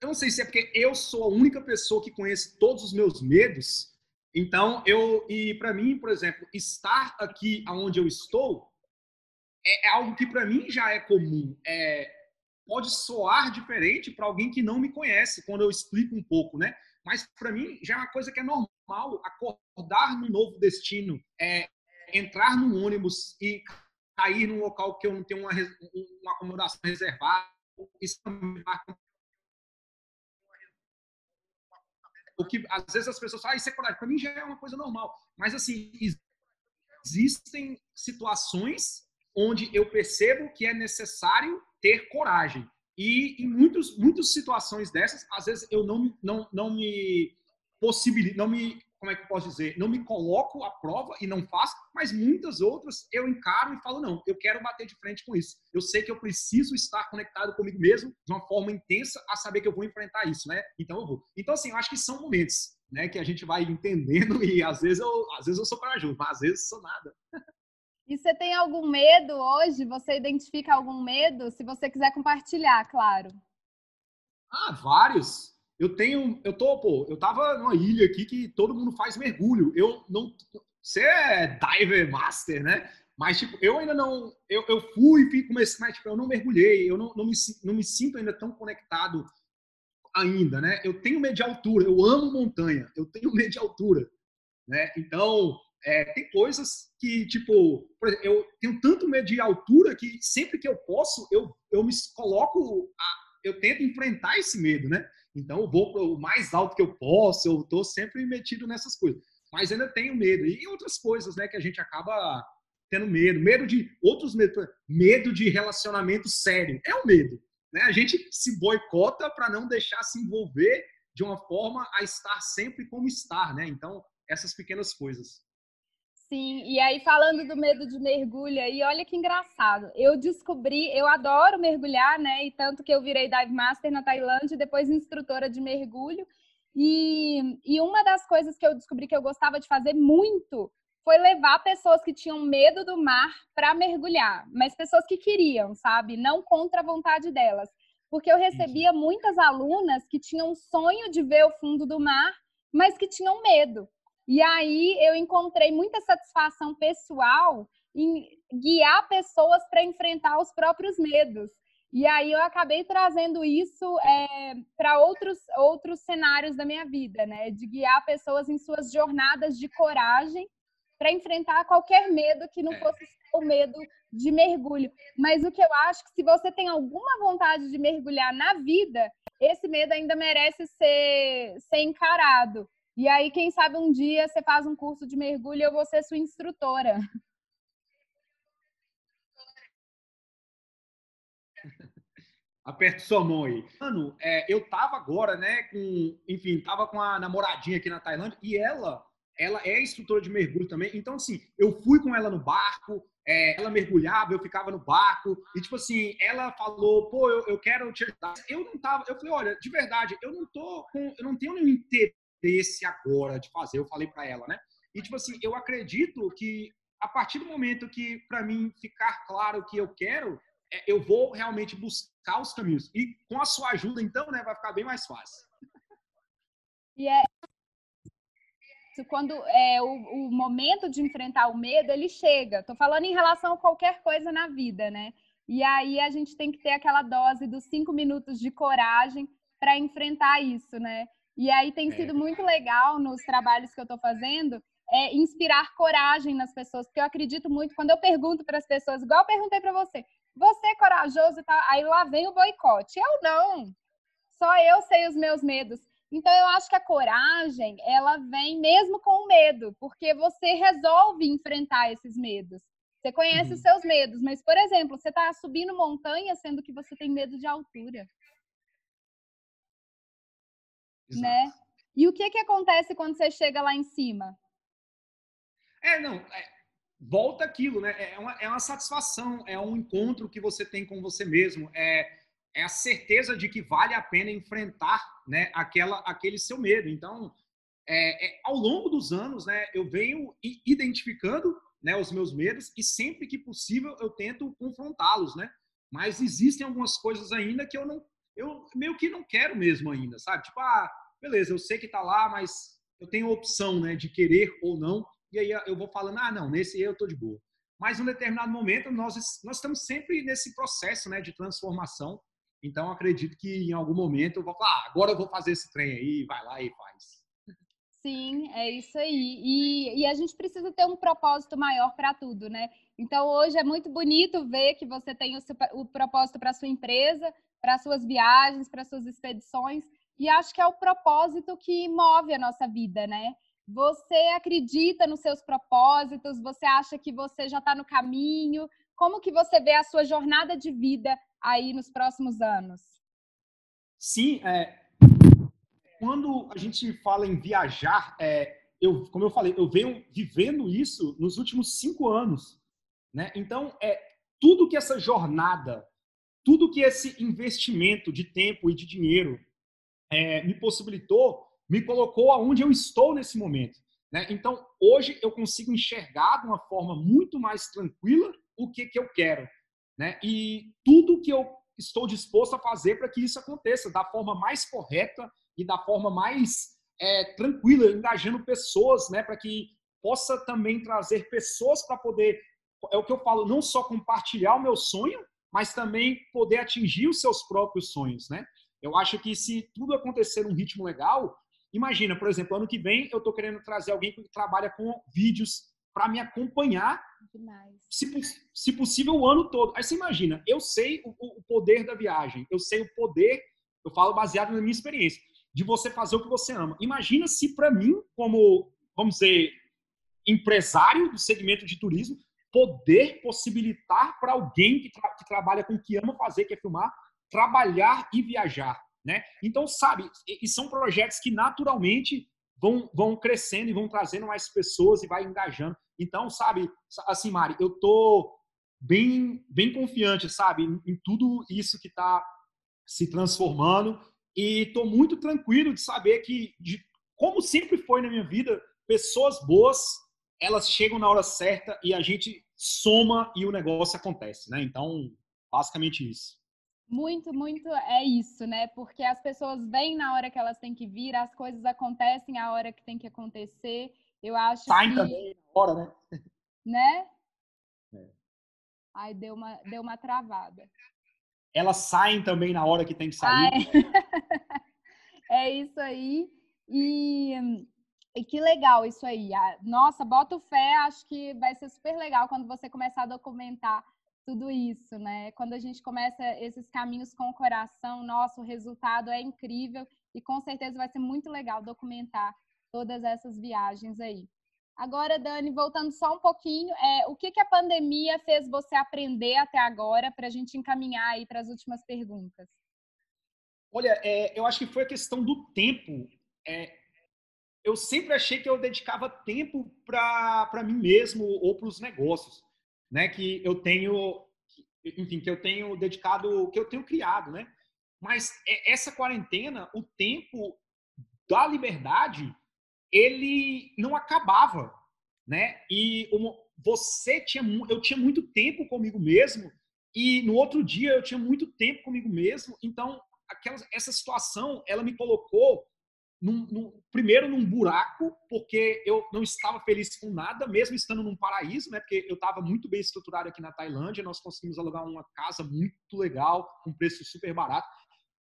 Speaker 3: Eu não sei se é porque eu sou a única pessoa que conhece todos os meus medos. Então, eu. E para mim, por exemplo, estar aqui onde eu estou é, é algo que para mim já é comum. É, pode soar diferente para alguém que não me conhece quando eu explico um pouco, né? Mas para mim já é uma coisa que é normal acordar num novo destino, é, entrar num ônibus e cair num local que eu não tenho uma, uma acomodação reservada. Isso o que às vezes as pessoas falam, ah, isso é coragem. Para mim já é uma coisa normal. Mas assim, existem situações onde eu percebo que é necessário ter coragem. E em muitos, muitas situações dessas, às vezes eu não, não, não me possibilito, não me, como é que eu posso dizer, não me coloco à prova e não faço, mas muitas outras eu encaro e falo, não, eu quero bater de frente com isso. Eu sei que eu preciso estar conectado comigo mesmo de uma forma intensa a saber que eu vou enfrentar isso, né? Então eu vou. Então, assim, eu acho que são momentos, né, que a gente vai entendendo e às vezes eu, às vezes eu sou corajoso, mas às vezes sou nada.
Speaker 2: E você tem algum medo hoje? Você identifica algum medo? Se você quiser compartilhar, claro.
Speaker 3: Ah, vários. Eu tenho, eu tô, pô, eu tava numa ilha aqui que todo mundo faz mergulho. Eu não, você é diver master, né? Mas, tipo, eu ainda não, eu, eu fui e comecei, mas, tipo, eu não mergulhei, eu não, não, me, não me sinto ainda tão conectado ainda, né? Eu tenho medo de altura, eu amo montanha, eu tenho medo de altura, né? Então, é, tem coisas que, tipo, exemplo, eu tenho tanto medo de altura que sempre que eu posso, eu, eu me coloco, a, eu tento enfrentar esse medo, né? Então eu vou para o mais alto que eu posso, eu estou sempre metido nessas coisas. Mas ainda tenho medo. E outras coisas, né, que a gente acaba tendo medo. Medo de outros medos. Medo de relacionamento sério. É um medo. Né? A gente se boicota para não deixar se envolver de uma forma a estar sempre como estar, né? Então, essas pequenas coisas.
Speaker 2: Sim, e aí falando do medo de mergulho aí, olha que engraçado. Eu descobri, eu adoro mergulhar, né? E tanto que eu virei dive master na Tailândia e depois instrutora de mergulho. E, e uma das coisas que eu descobri que eu gostava de fazer muito foi levar pessoas que tinham medo do mar para mergulhar, mas pessoas que queriam, sabe? Não contra a vontade delas. Porque eu recebia muitas alunas que tinham sonho de ver o fundo do mar, mas que tinham medo. E aí eu encontrei muita satisfação pessoal em guiar pessoas para enfrentar os próprios medos. E aí eu acabei trazendo isso é, para outros, outros cenários da minha vida, né? De guiar pessoas em suas jornadas de coragem para enfrentar qualquer medo que não é. fosse o medo de mergulho. Mas o que eu acho que se você tem alguma vontade de mergulhar na vida, esse medo ainda merece ser, ser encarado. E aí, quem sabe um dia você faz um curso de mergulho e eu vou ser sua instrutora.
Speaker 3: Aperta sua mão aí. Mano, é, eu tava agora, né, com, enfim, tava com a namoradinha aqui na Tailândia e ela, ela é instrutora de mergulho também. Então, assim, eu fui com ela no barco, é, ela mergulhava, eu ficava no barco, e tipo assim, ela falou, pô, eu, eu quero te ajudar. Eu não tava, eu falei, olha, de verdade, eu não tô com, eu não tenho nenhum interesse interesse agora de fazer. Eu falei para ela, né? E, tipo assim, eu acredito que a partir do momento que, para mim, ficar claro o que eu quero, é, eu vou realmente buscar os caminhos. E com a sua ajuda, então, né, vai ficar bem mais fácil.
Speaker 2: E é quando é o, o momento de enfrentar o medo, ele chega. Estou falando em relação a qualquer coisa na vida, né? E aí a gente tem que ter aquela dose dos cinco minutos de coragem para enfrentar isso, né? E aí tem é. sido muito legal nos trabalhos que eu estou fazendo, é inspirar coragem nas pessoas, porque eu acredito muito quando eu pergunto para as pessoas, igual eu perguntei para você, você é corajoso e tal, aí lá vem o boicote. Eu não. Só eu sei os meus medos. Então eu acho que a coragem, ela vem mesmo com o medo, porque você resolve enfrentar esses medos. Você conhece uhum. os seus medos, mas por exemplo, você está subindo montanha sendo que você tem medo de altura. Exato. Né? E o que que acontece quando você chega lá em cima?
Speaker 3: É, não, é, volta aquilo, né? É uma, é uma satisfação, é um encontro que você tem com você mesmo, é, é a certeza de que vale a pena enfrentar, né, aquela, aquele seu medo. Então, é, é, ao longo dos anos, né, eu venho identificando, né, os meus medos e sempre que possível eu tento confrontá-los, né? Mas existem algumas coisas ainda que eu não, eu meio que não quero mesmo ainda, sabe? Tipo, ah, beleza, eu sei que tá lá, mas eu tenho opção, né, de querer ou não. E aí eu vou falando, ah, não, nesse eu tô de boa. Mas um determinado momento nós nós estamos sempre nesse processo, né, de transformação. Então acredito que em algum momento eu vou falar, ah, agora eu vou fazer esse trem aí, vai lá e faz.
Speaker 2: Sim, é isso aí. E, e a gente precisa ter um propósito maior para tudo, né? Então hoje é muito bonito ver que você tem o, seu, o propósito para sua empresa, para suas viagens, para suas expedições. E acho que é o propósito que move a nossa vida, né? Você acredita nos seus propósitos? Você acha que você já está no caminho? Como que você vê a sua jornada de vida aí nos próximos anos?
Speaker 3: Sim, é, quando a gente fala em viajar, é, eu, como eu falei, eu venho vivendo isso nos últimos cinco anos, né? Então, é tudo que essa jornada, tudo que esse investimento de tempo e de dinheiro é, me possibilitou, me colocou aonde eu estou nesse momento. Né? Então, hoje eu consigo enxergar de uma forma muito mais tranquila o que, que eu quero. Né? E tudo que eu estou disposto a fazer para que isso aconteça da forma mais correta e da forma mais é, tranquila, engajando pessoas, né, para que possa também trazer pessoas para poder, é o que eu falo, não só compartilhar o meu sonho, mas também poder atingir os seus próprios sonhos, né? Eu acho que se tudo acontecer num ritmo legal, imagina, por exemplo, ano que vem eu estou querendo trazer alguém que trabalha com vídeos para me acompanhar, se, se, possível, o ano todo. Aí você imagina, eu sei o, o, poder da viagem, eu sei o poder, eu falo baseado na minha experiência, de você fazer o que você ama. Imagina se para mim, como, vamos dizer, empresário do segmento de turismo, poder possibilitar para alguém que, tra que trabalha com o que ama fazer, que é filmar, trabalhar e viajar. Né? Então, sabe, e são projetos que naturalmente vão, vão crescendo e vão trazendo mais pessoas e vai engajando. Então, sabe, assim, Mari, eu tô bem, bem confiante, sabe, em, tudo isso que está se transformando e tô muito tranquilo de saber que, de, como sempre foi na minha vida, pessoas boas, elas chegam na hora certa e a gente soma e o negócio acontece, né? Então, basicamente isso.
Speaker 2: Muito, muito é isso, né? Porque as pessoas vêm na hora que elas têm que vir, as coisas acontecem a hora que tem que acontecer. Eu acho
Speaker 3: Saem
Speaker 2: que...
Speaker 3: também na hora, né?
Speaker 2: Né? É. Aí deu uma, deu uma travada.
Speaker 3: Elas saem também na hora que tem que sair.
Speaker 2: é isso aí. E, e que legal isso aí. Nossa, bota fé, acho que vai ser super legal quando você começar a documentar tudo isso, né? Quando a gente começa esses caminhos com o coração, nosso resultado é incrível e com certeza vai ser muito legal documentar todas essas viagens aí. Agora, Dani, voltando só um pouquinho, é, o que, que a pandemia fez você aprender até agora para a gente encaminhar aí para as últimas perguntas?
Speaker 3: Olha, é, eu acho que foi a questão do tempo. É, eu sempre achei que eu dedicava tempo para mim mesmo ou para os negócios né, que eu tenho, enfim, que eu tenho dedicado, que eu tenho criado, né? Mas essa quarentena, o tempo da liberdade, ele não acabava, né? E você tinha, eu tinha muito tempo comigo mesmo e no outro dia eu tinha muito tempo comigo mesmo. Então, aquela, essa situação, ela me colocou num, num, primeiro num buraco, porque eu não estava feliz com nada, mesmo estando num paraíso, né? Porque eu estava muito bem estruturado aqui na Tailândia, nós conseguimos alugar uma casa muito legal, com preço super barato,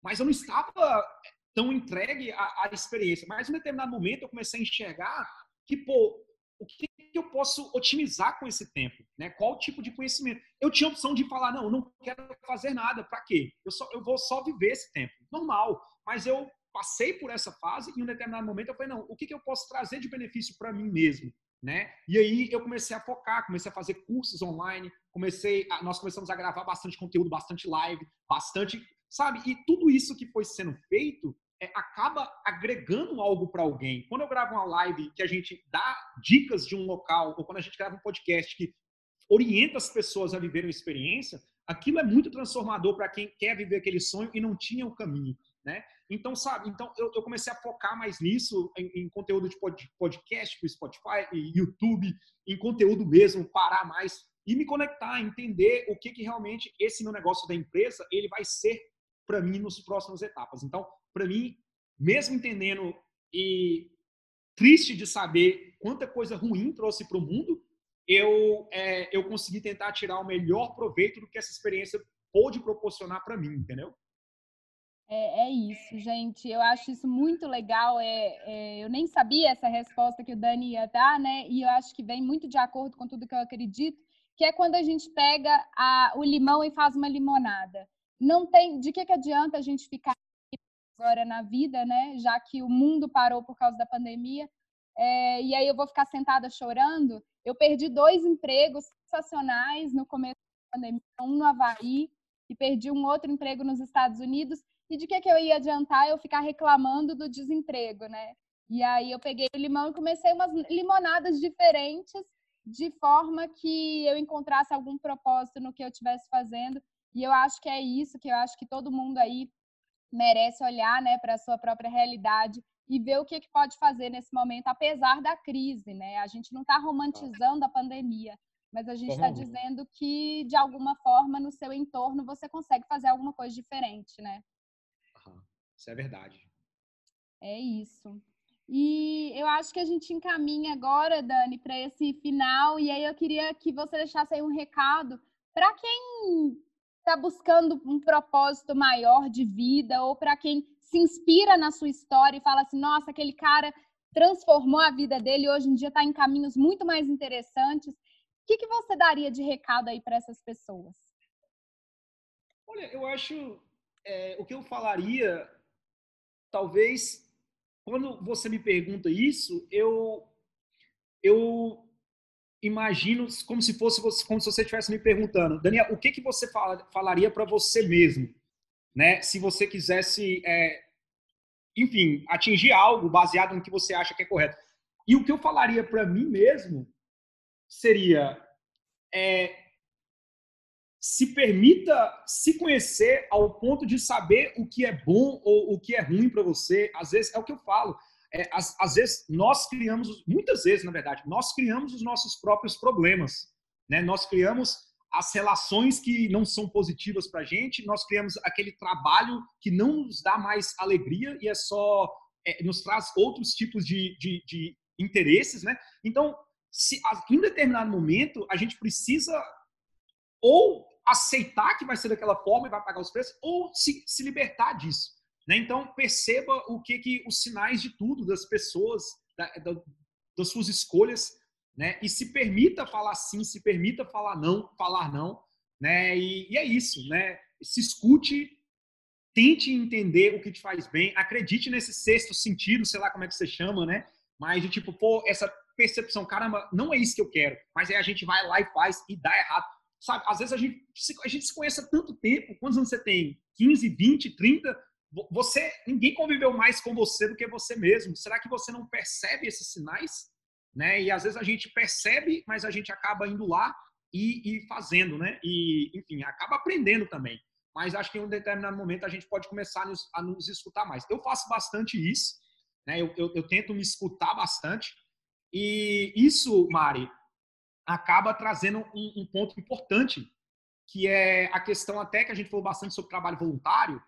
Speaker 3: mas eu não estava tão entregue à, à experiência. Mas em um determinado momento eu comecei a enxergar que, pô, o que eu posso otimizar com esse tempo? Né? Qual tipo de conhecimento? Eu tinha a opção de falar, não, não quero fazer nada, para quê? Eu, só, eu vou só viver esse tempo. Normal, mas eu passei por essa fase e em um determinado momento eu falei, não, o que, que eu posso trazer de benefício para mim mesmo? Né? E aí eu comecei a focar, comecei a fazer cursos online, comecei, a, nós começamos a gravar bastante conteúdo, bastante live, bastante, sabe? E tudo isso que foi sendo feito é, acaba agregando algo para alguém. Quando eu gravo uma live que a gente dá dicas de um local, ou quando a gente grava um podcast que orienta as pessoas a viver uma experiência, aquilo é muito transformador para quem quer viver aquele sonho e não tinha o caminho, né? Então, sabe, então eu, eu comecei a focar mais nisso, em, em conteúdo de podcast, para Spotify, YouTube, em conteúdo mesmo, parar mais e me conectar, entender o que, que realmente esse meu negócio da empresa ele vai ser para mim nos próximas etapas. Então, para mim, mesmo entendendo e triste de saber quanta coisa ruim trouxe para o mundo, eu, é, eu consegui tentar tirar o melhor proveito do que essa experiência pôde proporcionar para mim, entendeu?
Speaker 2: É, é, isso, gente. Eu acho isso muito legal. É, é, eu nem sabia essa resposta que o Dani ia dar, né? E eu acho que vem muito de acordo com tudo que eu acredito, que é quando a gente pega a, o limão e faz uma limonada. Não tem. De que, que adianta a gente ficar agora na vida, né? Já que o mundo parou por causa da pandemia. É, e aí eu vou ficar sentada chorando. Eu perdi dois empregos sensacionais no começo da pandemia, um no Havaí e perdi um outro emprego nos Estados Unidos. E de que, que eu ia adiantar eu ficar reclamando do desemprego, né? E aí eu peguei o limão e comecei umas limonadas diferentes, de forma que eu encontrasse algum propósito no que eu estivesse fazendo. E eu acho que é isso que eu acho que todo mundo aí merece olhar né, para a sua própria realidade e ver o que, que pode fazer nesse momento, apesar da crise. Né? A gente não está romantizando a pandemia, mas a gente está dizendo que, de alguma forma, no seu entorno, você consegue fazer alguma coisa diferente. Né?
Speaker 3: Isso é verdade.
Speaker 2: É isso. E eu acho que a gente encaminha agora, Dani, para esse final. E aí eu queria que você deixasse aí um recado para quem está buscando um propósito maior de vida ou para quem se inspira na sua história e fala assim, nossa, aquele cara transformou a vida dele e hoje em dia está em caminhos muito mais interessantes. O que, que você daria de recado aí para essas pessoas?
Speaker 3: Olha, eu acho é, o que eu falaria, talvez, quando você me pergunta isso, eu eu imagino como se fosse como se você estivesse me perguntando, Daniel, o que que você fala, falaria para você mesmo, né? Se você quisesse, é, enfim, atingir algo baseado no que você acha que é correto. E o que eu falaria para mim mesmo seria é, se permita se conhecer ao ponto de saber o que é bom ou o que é ruim para você. Às vezes é o que eu falo é, às, às, vezes nós criamos, muitas vezes na verdade, nós criamos os nossos próprios problemas, né? Nós criamos as relações que não são positivas para a gente, nós criamos aquele trabalho que não nos dá mais alegria e é só é, nos traz outros tipos de, de, de interesses, né? Então, se em determinado momento a gente precisa ou aceitar que vai ser daquela forma e vai pagar os preços, ou se, se libertar disso. Né? Então, perceba o que, que os sinais de tudo das pessoas, da, da, das suas escolhas, né? E se permita falar sim, se permita falar não, falar não, né? E, e é isso, né? Se escute, tente entender o que te faz bem, acredite nesse sexto sentido, sei lá como é que você chama, né? Mas de tipo, pô, essa percepção, caramba, não é isso que eu quero, mas aí a gente vai lá e faz e dá errado. Sabe, às vezes a gente, a gente se conhece há tanto tempo, quantos anos você tem? 15, 20, 30? Você, ninguém conviveu mais com você do que você mesmo. Será que você não percebe esses sinais? Né? E às vezes a gente percebe, mas a gente acaba indo lá e, e fazendo, né? E, enfim, acaba aprendendo também. Mas acho que em um determinado momento a gente pode começar a nos, a nos escutar mais. Eu faço bastante isso, né? Eu, eu, eu, tento me escutar bastante E isso, Mari, acaba trazendo um, um ponto importante, que é a questão até que a gente falou bastante sobre trabalho voluntário,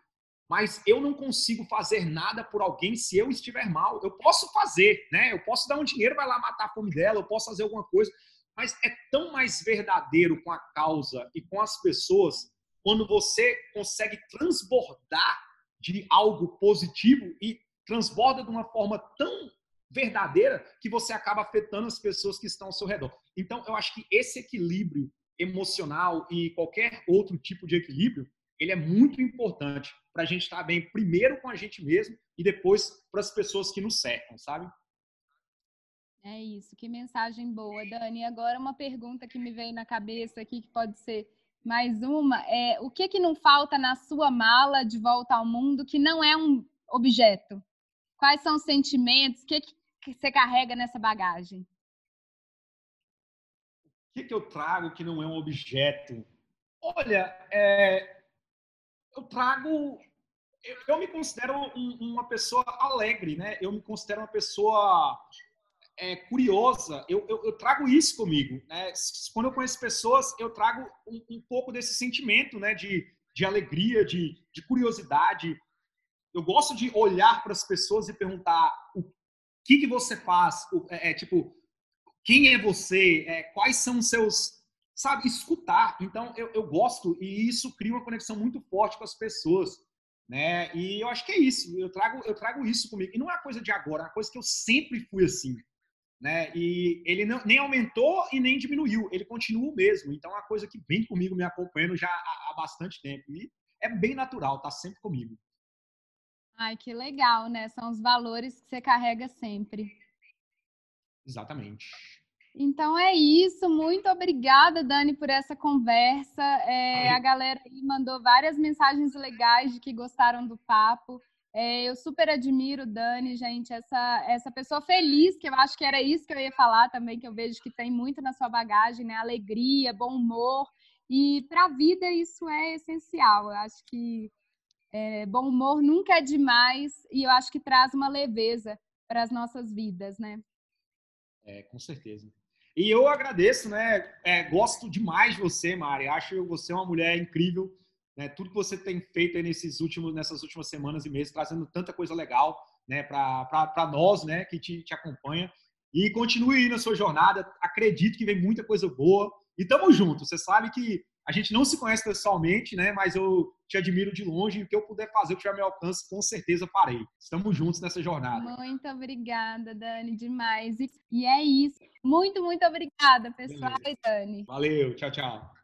Speaker 3: mas eu não consigo fazer nada por alguém se eu estiver mal. Eu posso fazer, né? Eu posso dar um dinheiro, vai lá matar a fome dela, eu posso fazer alguma coisa, mas é tão mais verdadeiro com a causa e com as pessoas quando você consegue transbordar de algo positivo e transborda de uma forma tão verdadeira que você acaba afetando as pessoas que estão ao seu redor. Então, eu acho que esse equilíbrio emocional e qualquer outro tipo de equilíbrio, ele é muito importante para a gente estar bem primeiro com a gente mesmo e depois para as pessoas que nos cercam, sabe?
Speaker 2: É isso, que mensagem boa, Dani. Agora uma pergunta que me veio na cabeça aqui, que pode ser mais uma, é o que que não falta na sua mala de volta ao mundo que não é um objeto? Quais são os sentimentos? O que, que você carrega nessa bagagem?
Speaker 3: O que, que eu trago que não é um objeto? Olha, é, eu trago. Eu, eu me considero um, uma pessoa alegre, né? Eu me considero uma pessoa é, curiosa. Eu, eu, eu, trago isso comigo. Né? Quando eu conheço pessoas, eu trago um, um pouco desse sentimento, né? De, de alegria, de, de curiosidade. Eu gosto de olhar para as pessoas e perguntar o que, que você faz, é, é, tipo, quem é você, é, quais são os seus sabe, escutar. Então, eu, eu gosto e isso cria uma conexão muito forte com as pessoas, né? E eu acho que é isso. Eu trago, eu trago isso comigo. E não é uma coisa de agora, é uma coisa que eu sempre fui assim, né? E ele não, nem aumentou e nem diminuiu. Ele continua o mesmo. Então, é uma coisa que vem comigo, me acompanhando já há, há bastante tempo. E é bem natural, tá sempre comigo.
Speaker 2: Ai, que legal, né? São os valores que você carrega sempre.
Speaker 3: Exatamente.
Speaker 2: Então é isso. Muito obrigada, Dani, por essa conversa. É, a galera aí mandou várias mensagens legais de que gostaram do papo. É, eu super admiro Dani, gente, essa, essa pessoa feliz, que eu acho que era isso que eu ia falar também, que eu vejo que tem muito na sua bagagem, né? Alegria, bom humor. E para a vida isso é essencial. Eu acho que é, bom humor nunca é demais e eu acho que traz uma leveza para as nossas vidas, né?
Speaker 3: É, com certeza. E eu agradeço, né? É, gosto demais de você, Mari. Acho você uma mulher incrível. Né? Tudo que você tem feito nesses últimos, nessas últimas semanas e meses, trazendo tanta coisa legal né? para nós né? que te, te acompanha. E continue aí na sua jornada. Acredito que vem muita coisa boa. E tamo junto. Você sabe que a gente não se conhece pessoalmente, né? Mas eu te admiro de longe e o que eu puder fazer, o que tiver meu alcance, com certeza farei. Estamos juntos nessa jornada.
Speaker 2: Muito obrigada, Dani, demais. E é isso. Muito, muito obrigada, pessoal Beleza. e Dani.
Speaker 3: Valeu, tchau, tchau.